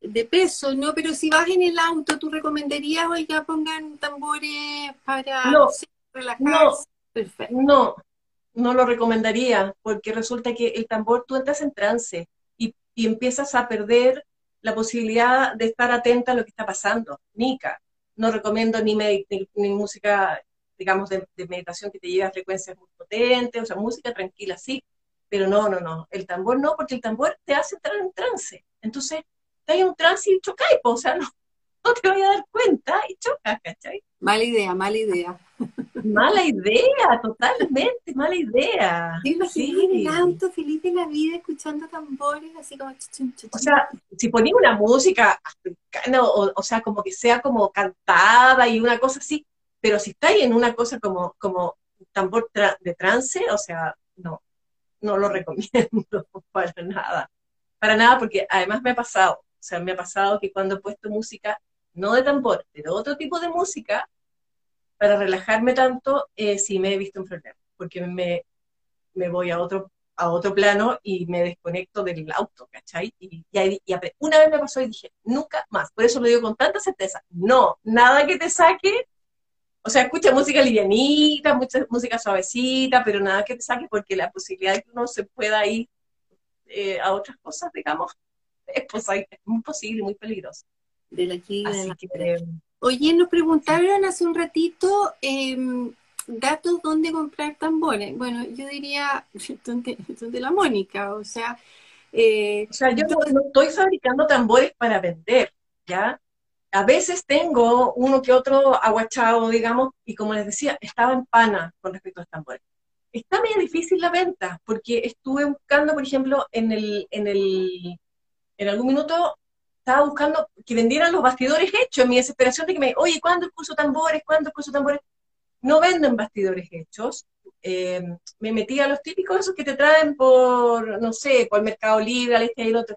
de peso, ¿no? Pero si vas en el auto, ¿tú recomendarías, oiga, pongan tambores para no, relajarse? Perfecto. No, no lo recomendaría, porque resulta que el tambor tú entras en trance y, empiezas a perder la posibilidad de estar atenta a lo que está pasando. Nica, no recomiendo ni, ni, música, digamos, de, meditación que te lleve a frecuencias muy potentes, o sea, música tranquila, sí, pero no, no, no, el tambor no, porque el tambor te hace entrar en trance. Entonces, estás en un trance y chocáis, o sea, no, no te voy a dar cuenta y chocas, ¿cachai? Mala idea, mala idea. Mala idea, totalmente, mala idea. Sí, el auto, feliz de la vida, escuchando tambores, así como... O sea, si ponía una música africana, o, sea, como que sea como cantada y una cosa así, pero si estáis en una cosa como, como tambor de trance, o sea, no, no lo recomiendo para nada. Para nada, porque además me ha pasado, o sea, me ha pasado que cuando he puesto música, no de tambor, pero otro tipo de música, para relajarme tanto, eh, sí me he visto en problema, porque me, me voy a otro, a otro plano y me desconecto del auto, ¿cachai? Y, una vez me pasó y dije, nunca más. Por eso lo digo con tanta certeza, no, nada que te saque, o sea, escucha música livianita, mucha música suavecita, pero nada que te saque porque la posibilidad de que uno se pueda ir eh, a otras cosas, digamos, es, pues, muy posible, muy peligroso. De la aquí, Oye, nos preguntaron hace un ratito em, datos dónde comprar tambores. Bueno, yo diría donde, la Mónica, o sea... Eh, o sea, yo no, estoy fabricando tambores para vender, ¿ya? A veces tengo uno que otro aguachado, digamos, y como les decía, estaba en pana con respecto a los tambores. Está medio difícil la venta, porque estuve buscando, por ejemplo, en el, en el, en algún minuto estaba buscando que vendieran los bastidores hechos, en mi desesperación de que me, oye, ¿cuándo el curso tambores? ¿Cuándo el curso tambores? No venden bastidores hechos. Eh, me metí a los típicos esos que te traen por, no sé, por Mercado Libre, al este y el otro.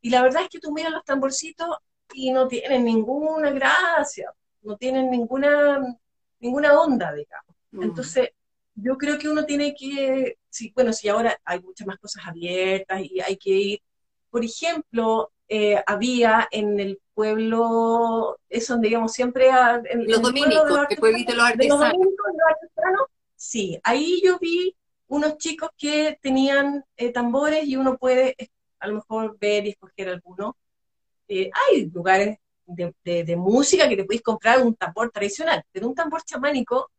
Y la verdad es que tú miras los tamborcitos y no tienen ninguna gracia, no tienen ninguna, ninguna onda, digamos. Mm. Entonces, yo creo que uno tiene que, sí, bueno, si ahora hay muchas más cosas abiertas y hay que ir, por ejemplo, eh, había en el pueblo, es donde digamos siempre... En, los dominicos, el pueblito de los artesanos. sí, ahí yo vi unos chicos que tenían eh, tambores y uno puede a lo mejor ver y escoger alguno. Hay lugares de, música que te puedes comprar un tambor tradicional, pero un tambor chamánico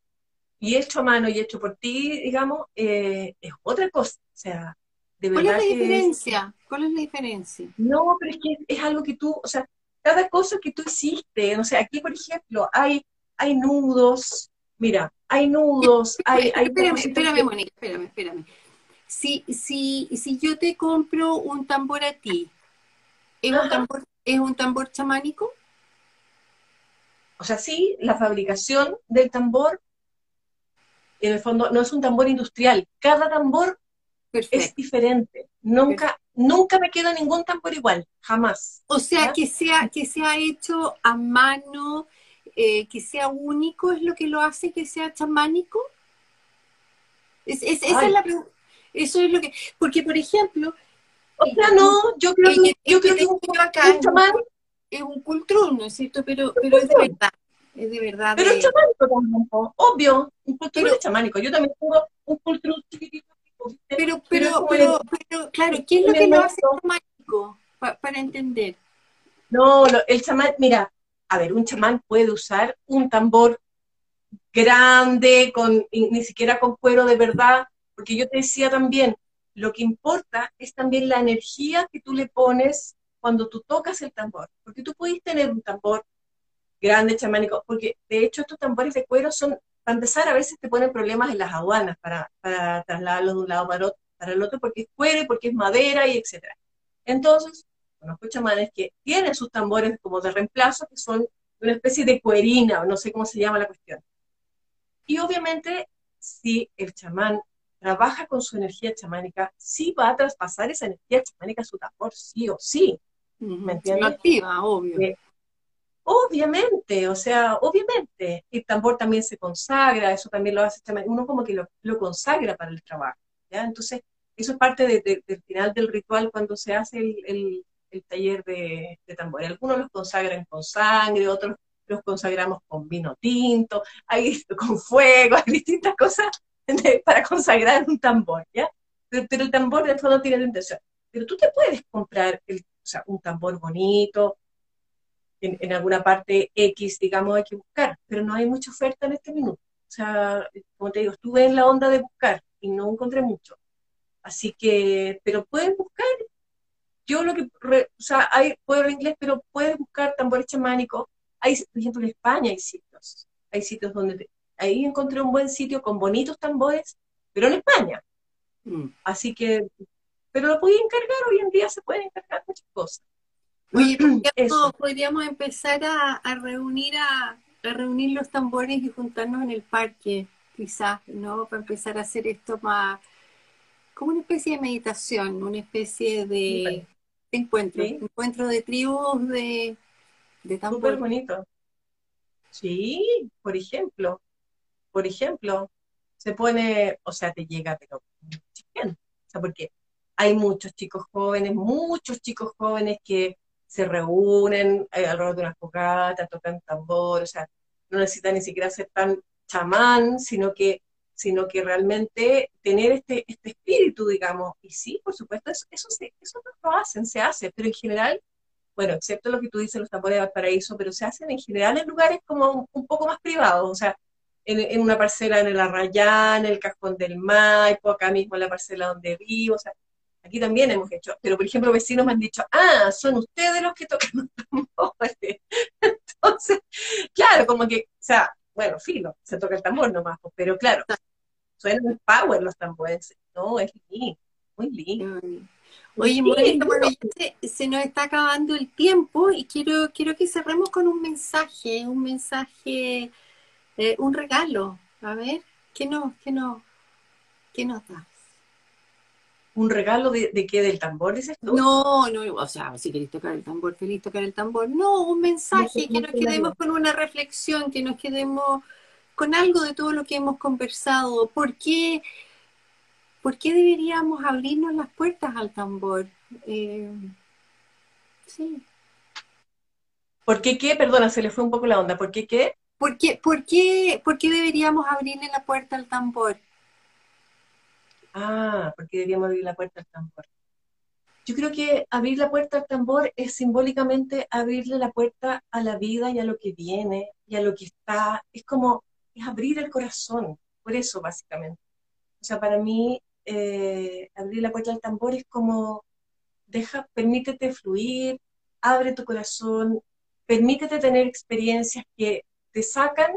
y hecho a mano y hecho por ti, digamos, es otra cosa. O sea, ¿Cuál es la diferencia? ¿Cuál es la diferencia? No, pero es que es algo que tú, o sea, cada cosa que tú hiciste, o sea, aquí por ejemplo hay, hay nudos, mira, hay nudos, hay... hay espérame, espérame, Mónica, espérame, espérame. si, si, si yo te compro un tambor a ti, ¿es un tambor, ¿es un tambor chamánico? O sea, sí, la fabricación del tambor, en el fondo, no es un tambor industrial. Cada tambor es diferente. Nunca, nunca me queda ningún tambor igual, jamás. O sea, que sea, que sea hecho a mano, eh, que sea único, es lo que lo hace que sea chamánico. Es, esa es la pregunta. Eso es lo que. Porque, por ejemplo. O sea, no, yo creo, que, yo creo que un, chamán. Es un cultrún, ¿no es cierto? Pero, pero es de verdad. Es de verdad. Pero es chamánico también, obvio. Un cultrún es chamánico. Yo también tengo un cultrún chiquitito. Pero, pero, pero, pero, claro, ¿qué es lo que lo hace chamánico? para entender. No, el chamán, mira, a ver, un chamán puede usar un tambor grande, con, ni siquiera con cuero de verdad, porque yo te decía también, lo que importa es también la energía que tú le pones cuando tú tocas el tambor, porque tú puedes tener un tambor grande, chamánico, porque de hecho estos tambores de cuero son, para empezar, a veces te ponen problemas en las aduanas para, para trasladarlos de un lado para, otro, para el otro, porque es cuero, porque es madera y etcétera. Entonces, conozco chamanes que tienen sus tambores como de reemplazo, que son una especie de cuerina, o no sé cómo se llama la cuestión. Y obviamente, si el chamán trabaja con su energía chamánica, sí va a traspasar esa energía chamánica a su tambor, sí o sí. ¿Me entiendes? activa, obvio. Eh, obviamente, o sea, obviamente. El tambor también se consagra, eso también lo hace uno como que lo, consagra para el trabajo, ¿ya? Entonces, eso es parte del final del ritual cuando se hace el, el taller de, tambores. Algunos los consagran con sangre, otros los consagramos con vino tinto, hay con fuego, hay distintas cosas para consagrar un tambor, ¿ya? Pero, el tambor de fondo tiene la intención. Pero tú te puedes comprar un tambor bonito, en, alguna parte X, digamos, hay que buscar, pero no hay mucha oferta en este minuto. O sea, como te digo, estuve en la onda de buscar y no encontré mucho. Así que, pero pueden buscar yo lo que, o sea, hay, hablar inglés, pero puedes buscar tambores chamánicos. Hay, por ejemplo, en España hay sitios, hay sitios donde, ahí encontré un buen sitio con bonitos tambores, pero en España. Mm. Así que, pero lo podía encargar, hoy en día se pueden encargar muchas cosas. Oye, podríamos empezar a, reunir a, a, reunir los tambores y juntarnos en el parque, quizás, ¿no? Para empezar a hacer esto más como una especie de meditación, una especie de, encuentro, encuentro de tribus de, de Súper bonito. Sí, por ejemplo, por ejemplo, se pone, o sea, te llega, pero bien, o sea, porque hay muchos chicos jóvenes, muchos chicos jóvenes que se reúnen eh, alrededor de una fogata, tocan tambor, o sea, no necesitan ni siquiera ser tan chamán, sino que sino que realmente tener este, este espíritu, digamos. Y sí, por supuesto, eso, eso, eso no lo hacen, se hace, pero en general, bueno, excepto lo que tú dices, los tambores de Valparaíso, pero se hacen en general en lugares como un, poco más privados, o sea, en, una parcela en el Arrayán, en el Cajón del Maipo, acá mismo en la parcela donde vivo, o sea, aquí también hemos hecho, pero por ejemplo vecinos me han dicho, ah, son ustedes los que tocan los tambores. Entonces, claro, como que, o sea, bueno, filo, se toca el tambor nomás, pues, pero claro, suenan power los tambores, no, es lindo, muy lindo. Oye, se, nos está acabando el tiempo y quiero, quiero que cerremos con un mensaje, un mensaje, eh, un regalo. A ver, ¿qué nos, qué nos, qué nos das? ¿Un regalo de, de qué? ¿Del tambor, dices tú? No, no, o sea, si queréis tocar el tambor, feliz tocar el tambor. No, un mensaje, que nos quedemos con una reflexión, que nos quedemos con algo de todo lo que hemos conversado. ¿Por qué, por qué deberíamos abrirnos las puertas al tambor? Eh, sí. ¿Por qué qué? Perdona, se le fue un poco la onda. ¿Por qué qué? ¿Por qué, por qué, por qué deberíamos abrirle la puerta al tambor? Ah, ¿por qué deberíamos abrir la puerta al tambor? Yo creo que abrir la puerta al tambor es simbólicamente abrirle la puerta a la vida y a lo que viene y a lo que está. Es como, es abrir el corazón, por eso básicamente. O sea, para mí eh, abrir la puerta al tambor es como, deja, permítete fluir, abre tu corazón, permítete tener experiencias que te sacan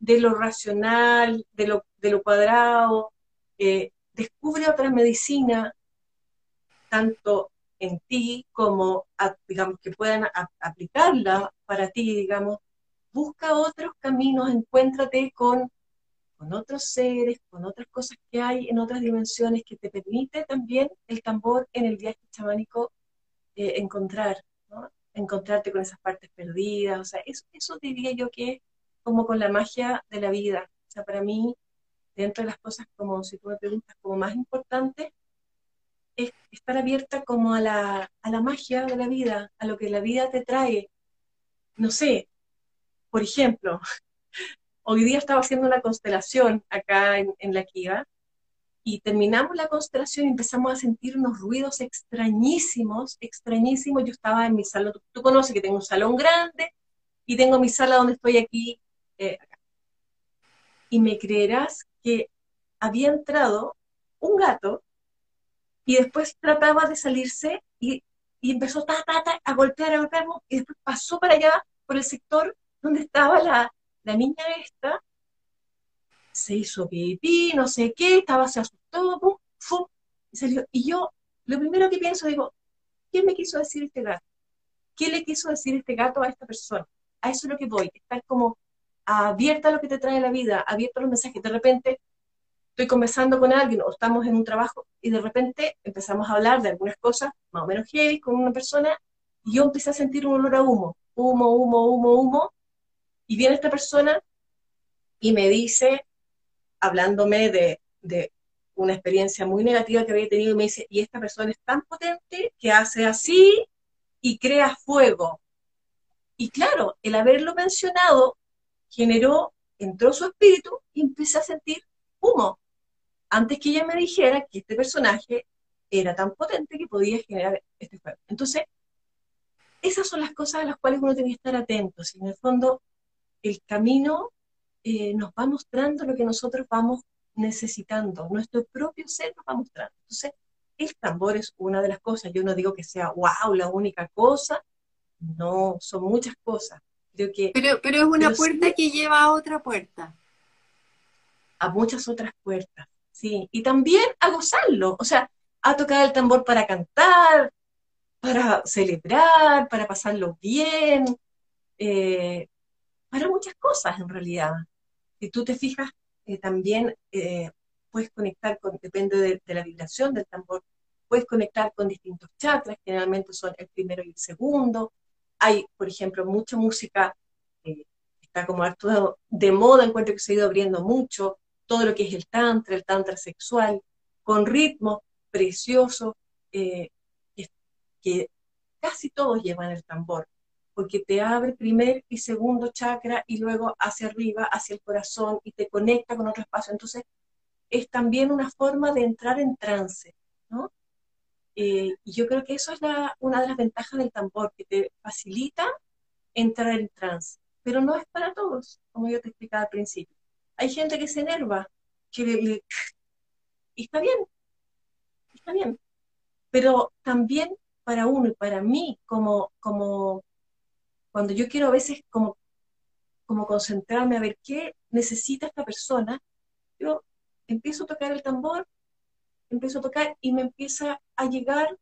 de lo racional, de lo, cuadrado, eh, descubre otra medicina, tanto en ti como, digamos, que puedan aplicarla para ti, digamos, busca otros caminos, encuéntrate con, con otros seres, con otras cosas que hay en otras dimensiones que te permite también el tambor en el viaje chamánico eh, encontrar, encontrarte con esas partes perdidas, o sea, eso, eso diría yo que es como con la magia de la vida, o sea, para mí, dentro de las cosas como, si tú me preguntas, como más importante, es estar abierta como a la, a la magia de la vida, a lo que la vida te trae. No sé, por ejemplo, hoy día estaba haciendo una constelación acá en, La Kiva y terminamos la constelación y empezamos a sentir unos ruidos extrañísimos, extrañísimos. Yo estaba en mi salón, tú, conoces que tengo un salón grande y tengo mi sala donde estoy aquí. Eh, y me creerás que había entrado un gato y después trataba de salirse y, empezó ta, ta, ta, a golpear, a golpear, y después pasó para allá, por el sector donde estaba la, niña esta, se hizo pipí, no sé qué, estaba, se asustó, y salió. Y yo, lo primero que pienso, digo, ¿qué me quiso decir este gato? ¿Qué le quiso decir este gato a esta persona? A eso es lo que voy, estar como abierta a lo que te trae la vida, abierta a los mensajes. De repente, estoy conversando con alguien o estamos en un trabajo y de repente empezamos a hablar de algunas cosas más o menos heavy con una persona y yo empecé a sentir un olor a humo, humo, humo, humo, humo, y viene esta persona y me dice, hablándome de, de una experiencia muy negativa que había tenido, y me dice, y esta persona es tan potente que hace así y crea fuego. Y claro, el haberlo mencionado generó, entró su espíritu y empecé a sentir humo antes que ella me dijera que este personaje era tan potente que podía generar este juego. Entonces, esas son las cosas a las cuales uno tiene que estar atento. Si en el fondo el camino eh, nos va mostrando lo que nosotros vamos necesitando, nuestro propio ser nos va mostrando. Entonces, el tambor es una de las cosas. Yo no digo que sea, wow, la única cosa. No, son muchas cosas. Creo que, pero, pero es una puerta que lleva a otra puerta. A muchas otras puertas. Sí, y también a gozarlo, o sea, a tocar el tambor para cantar, para celebrar, para pasarlo bien, eh, para muchas cosas en realidad. Si tú te fijas, eh, también eh, puedes conectar con, depende de, la vibración del tambor, puedes conectar con distintos chakras, generalmente son el primero y el segundo. Hay, por ejemplo, mucha música, está como de moda, encuentro que se ha ido abriendo mucho, todo lo que es el tantra, el tantra sexual, con ritmo precioso, eh, que, casi todos llevan el tambor, porque te abre primer y segundo chakra y luego hacia arriba, hacia el corazón y te conecta con otro espacio. Entonces, es también una forma de entrar en trance, ¿no? Eh, y yo creo que eso es una de las ventajas del tambor, que te facilita entrar en trance, pero no es para todos, como yo te explicaba al principio. Hay gente que se enerva, que le, y está bien, está bien. Pero también para uno y para mí, como, como cuando yo quiero a veces como, como concentrarme a ver qué necesita esta persona, yo empiezo a tocar el tambor, empiezo a tocar y me empieza a llegar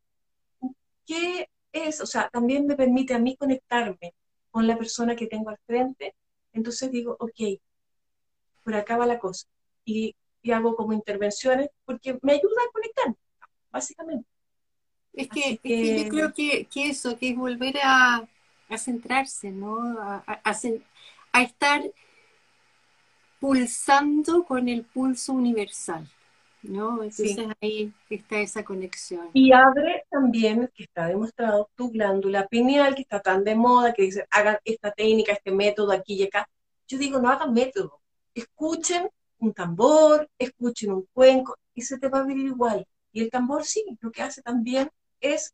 qué es, o sea, también me permite a mí conectarme con la persona que tengo al frente. Entonces digo, ok, por acá va la cosa. Y, hago como intervenciones porque me ayuda a conectar, básicamente. Es que, yo creo que, eso, que es volver a, centrarse, ¿no? A, a, estar pulsando con el pulso universal, ¿no? Entonces ahí está esa conexión. Y abre también, que está demostrado, tu glándula pineal, que está tan de moda, que dice, hagan esta técnica, este método aquí y acá. Yo digo, no hagan método, escuchen un tambor, escuchen un cuenco y se te va a vivir igual. Y el tambor sí, lo que hace también es,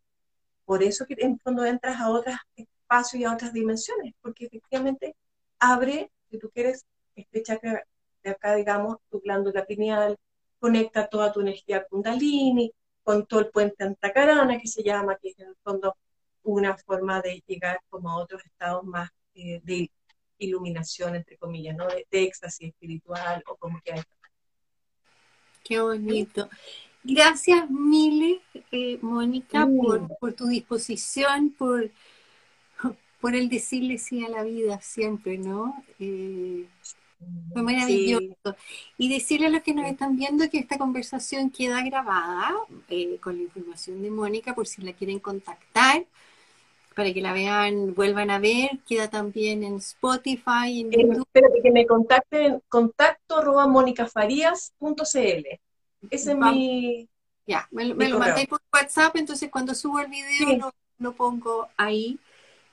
por eso que en fondo entras a otros espacios y a otras dimensiones, porque efectivamente abre, si tú quieres, este chakra de acá, digamos, tu glándula pineal, conecta toda tu energía kundalini, con todo el puente antacarana que se llama, que es en el fondo una forma de llegar como a otros estados más eh, de iluminación, entre comillas, ¿no? De, éxtasis espiritual o como quieras. Qué bonito. Gracias miles, eh, Mónica, por, por, tu disposición, por, por el decirle sí a la vida siempre, ¿no? Eh, fue maravilloso. Y decirle a los que nos están viendo que esta conversación queda grabada eh, con la información de Mónica por si la quieren contactar, para que la vean, vuelvan a ver. Queda también en Spotify, en eh, Espérate, que me contacten, contacto arroba Ese es mi... Ya, me, lo mandé por WhatsApp, entonces cuando subo el video lo, pongo ahí.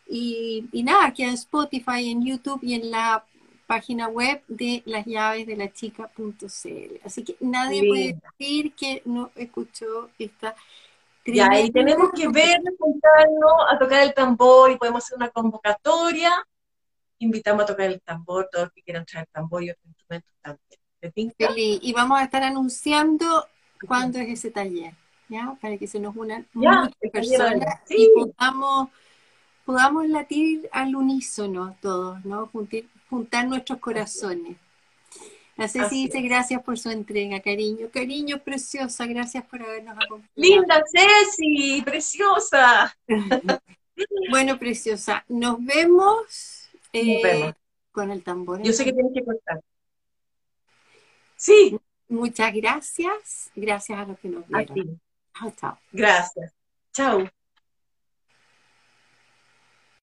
Y, y nada, queda en Spotify, en YouTube y en la página web de las llaves de la chica.cl. Así que nadie puede decir que no escuchó esta. Ya, ahí tenemos que ver, juntarnos a tocar el tambor y podemos hacer una convocatoria. Invitamos a tocar el tambor, todos los que quieran traer tambor y otros instrumentos también. Feliz. Y vamos a estar anunciando cuándo es ese taller, ¿ya? Para que se nos unan muchas personas y podamos, podamos latir al unísono todos, ¿no? Juntar nuestros corazones. La Ceci dice gracias por su entrega, cariño. Cariño, preciosa, gracias por habernos acompañado. Linda Ceci, preciosa. bueno, preciosa, nos vemos, eh, con el tambor. Yo sé que tienes que cortar. Sí. Muchas gracias. Gracias a los que nos vieron. Chao, chao. Gracias. Chao.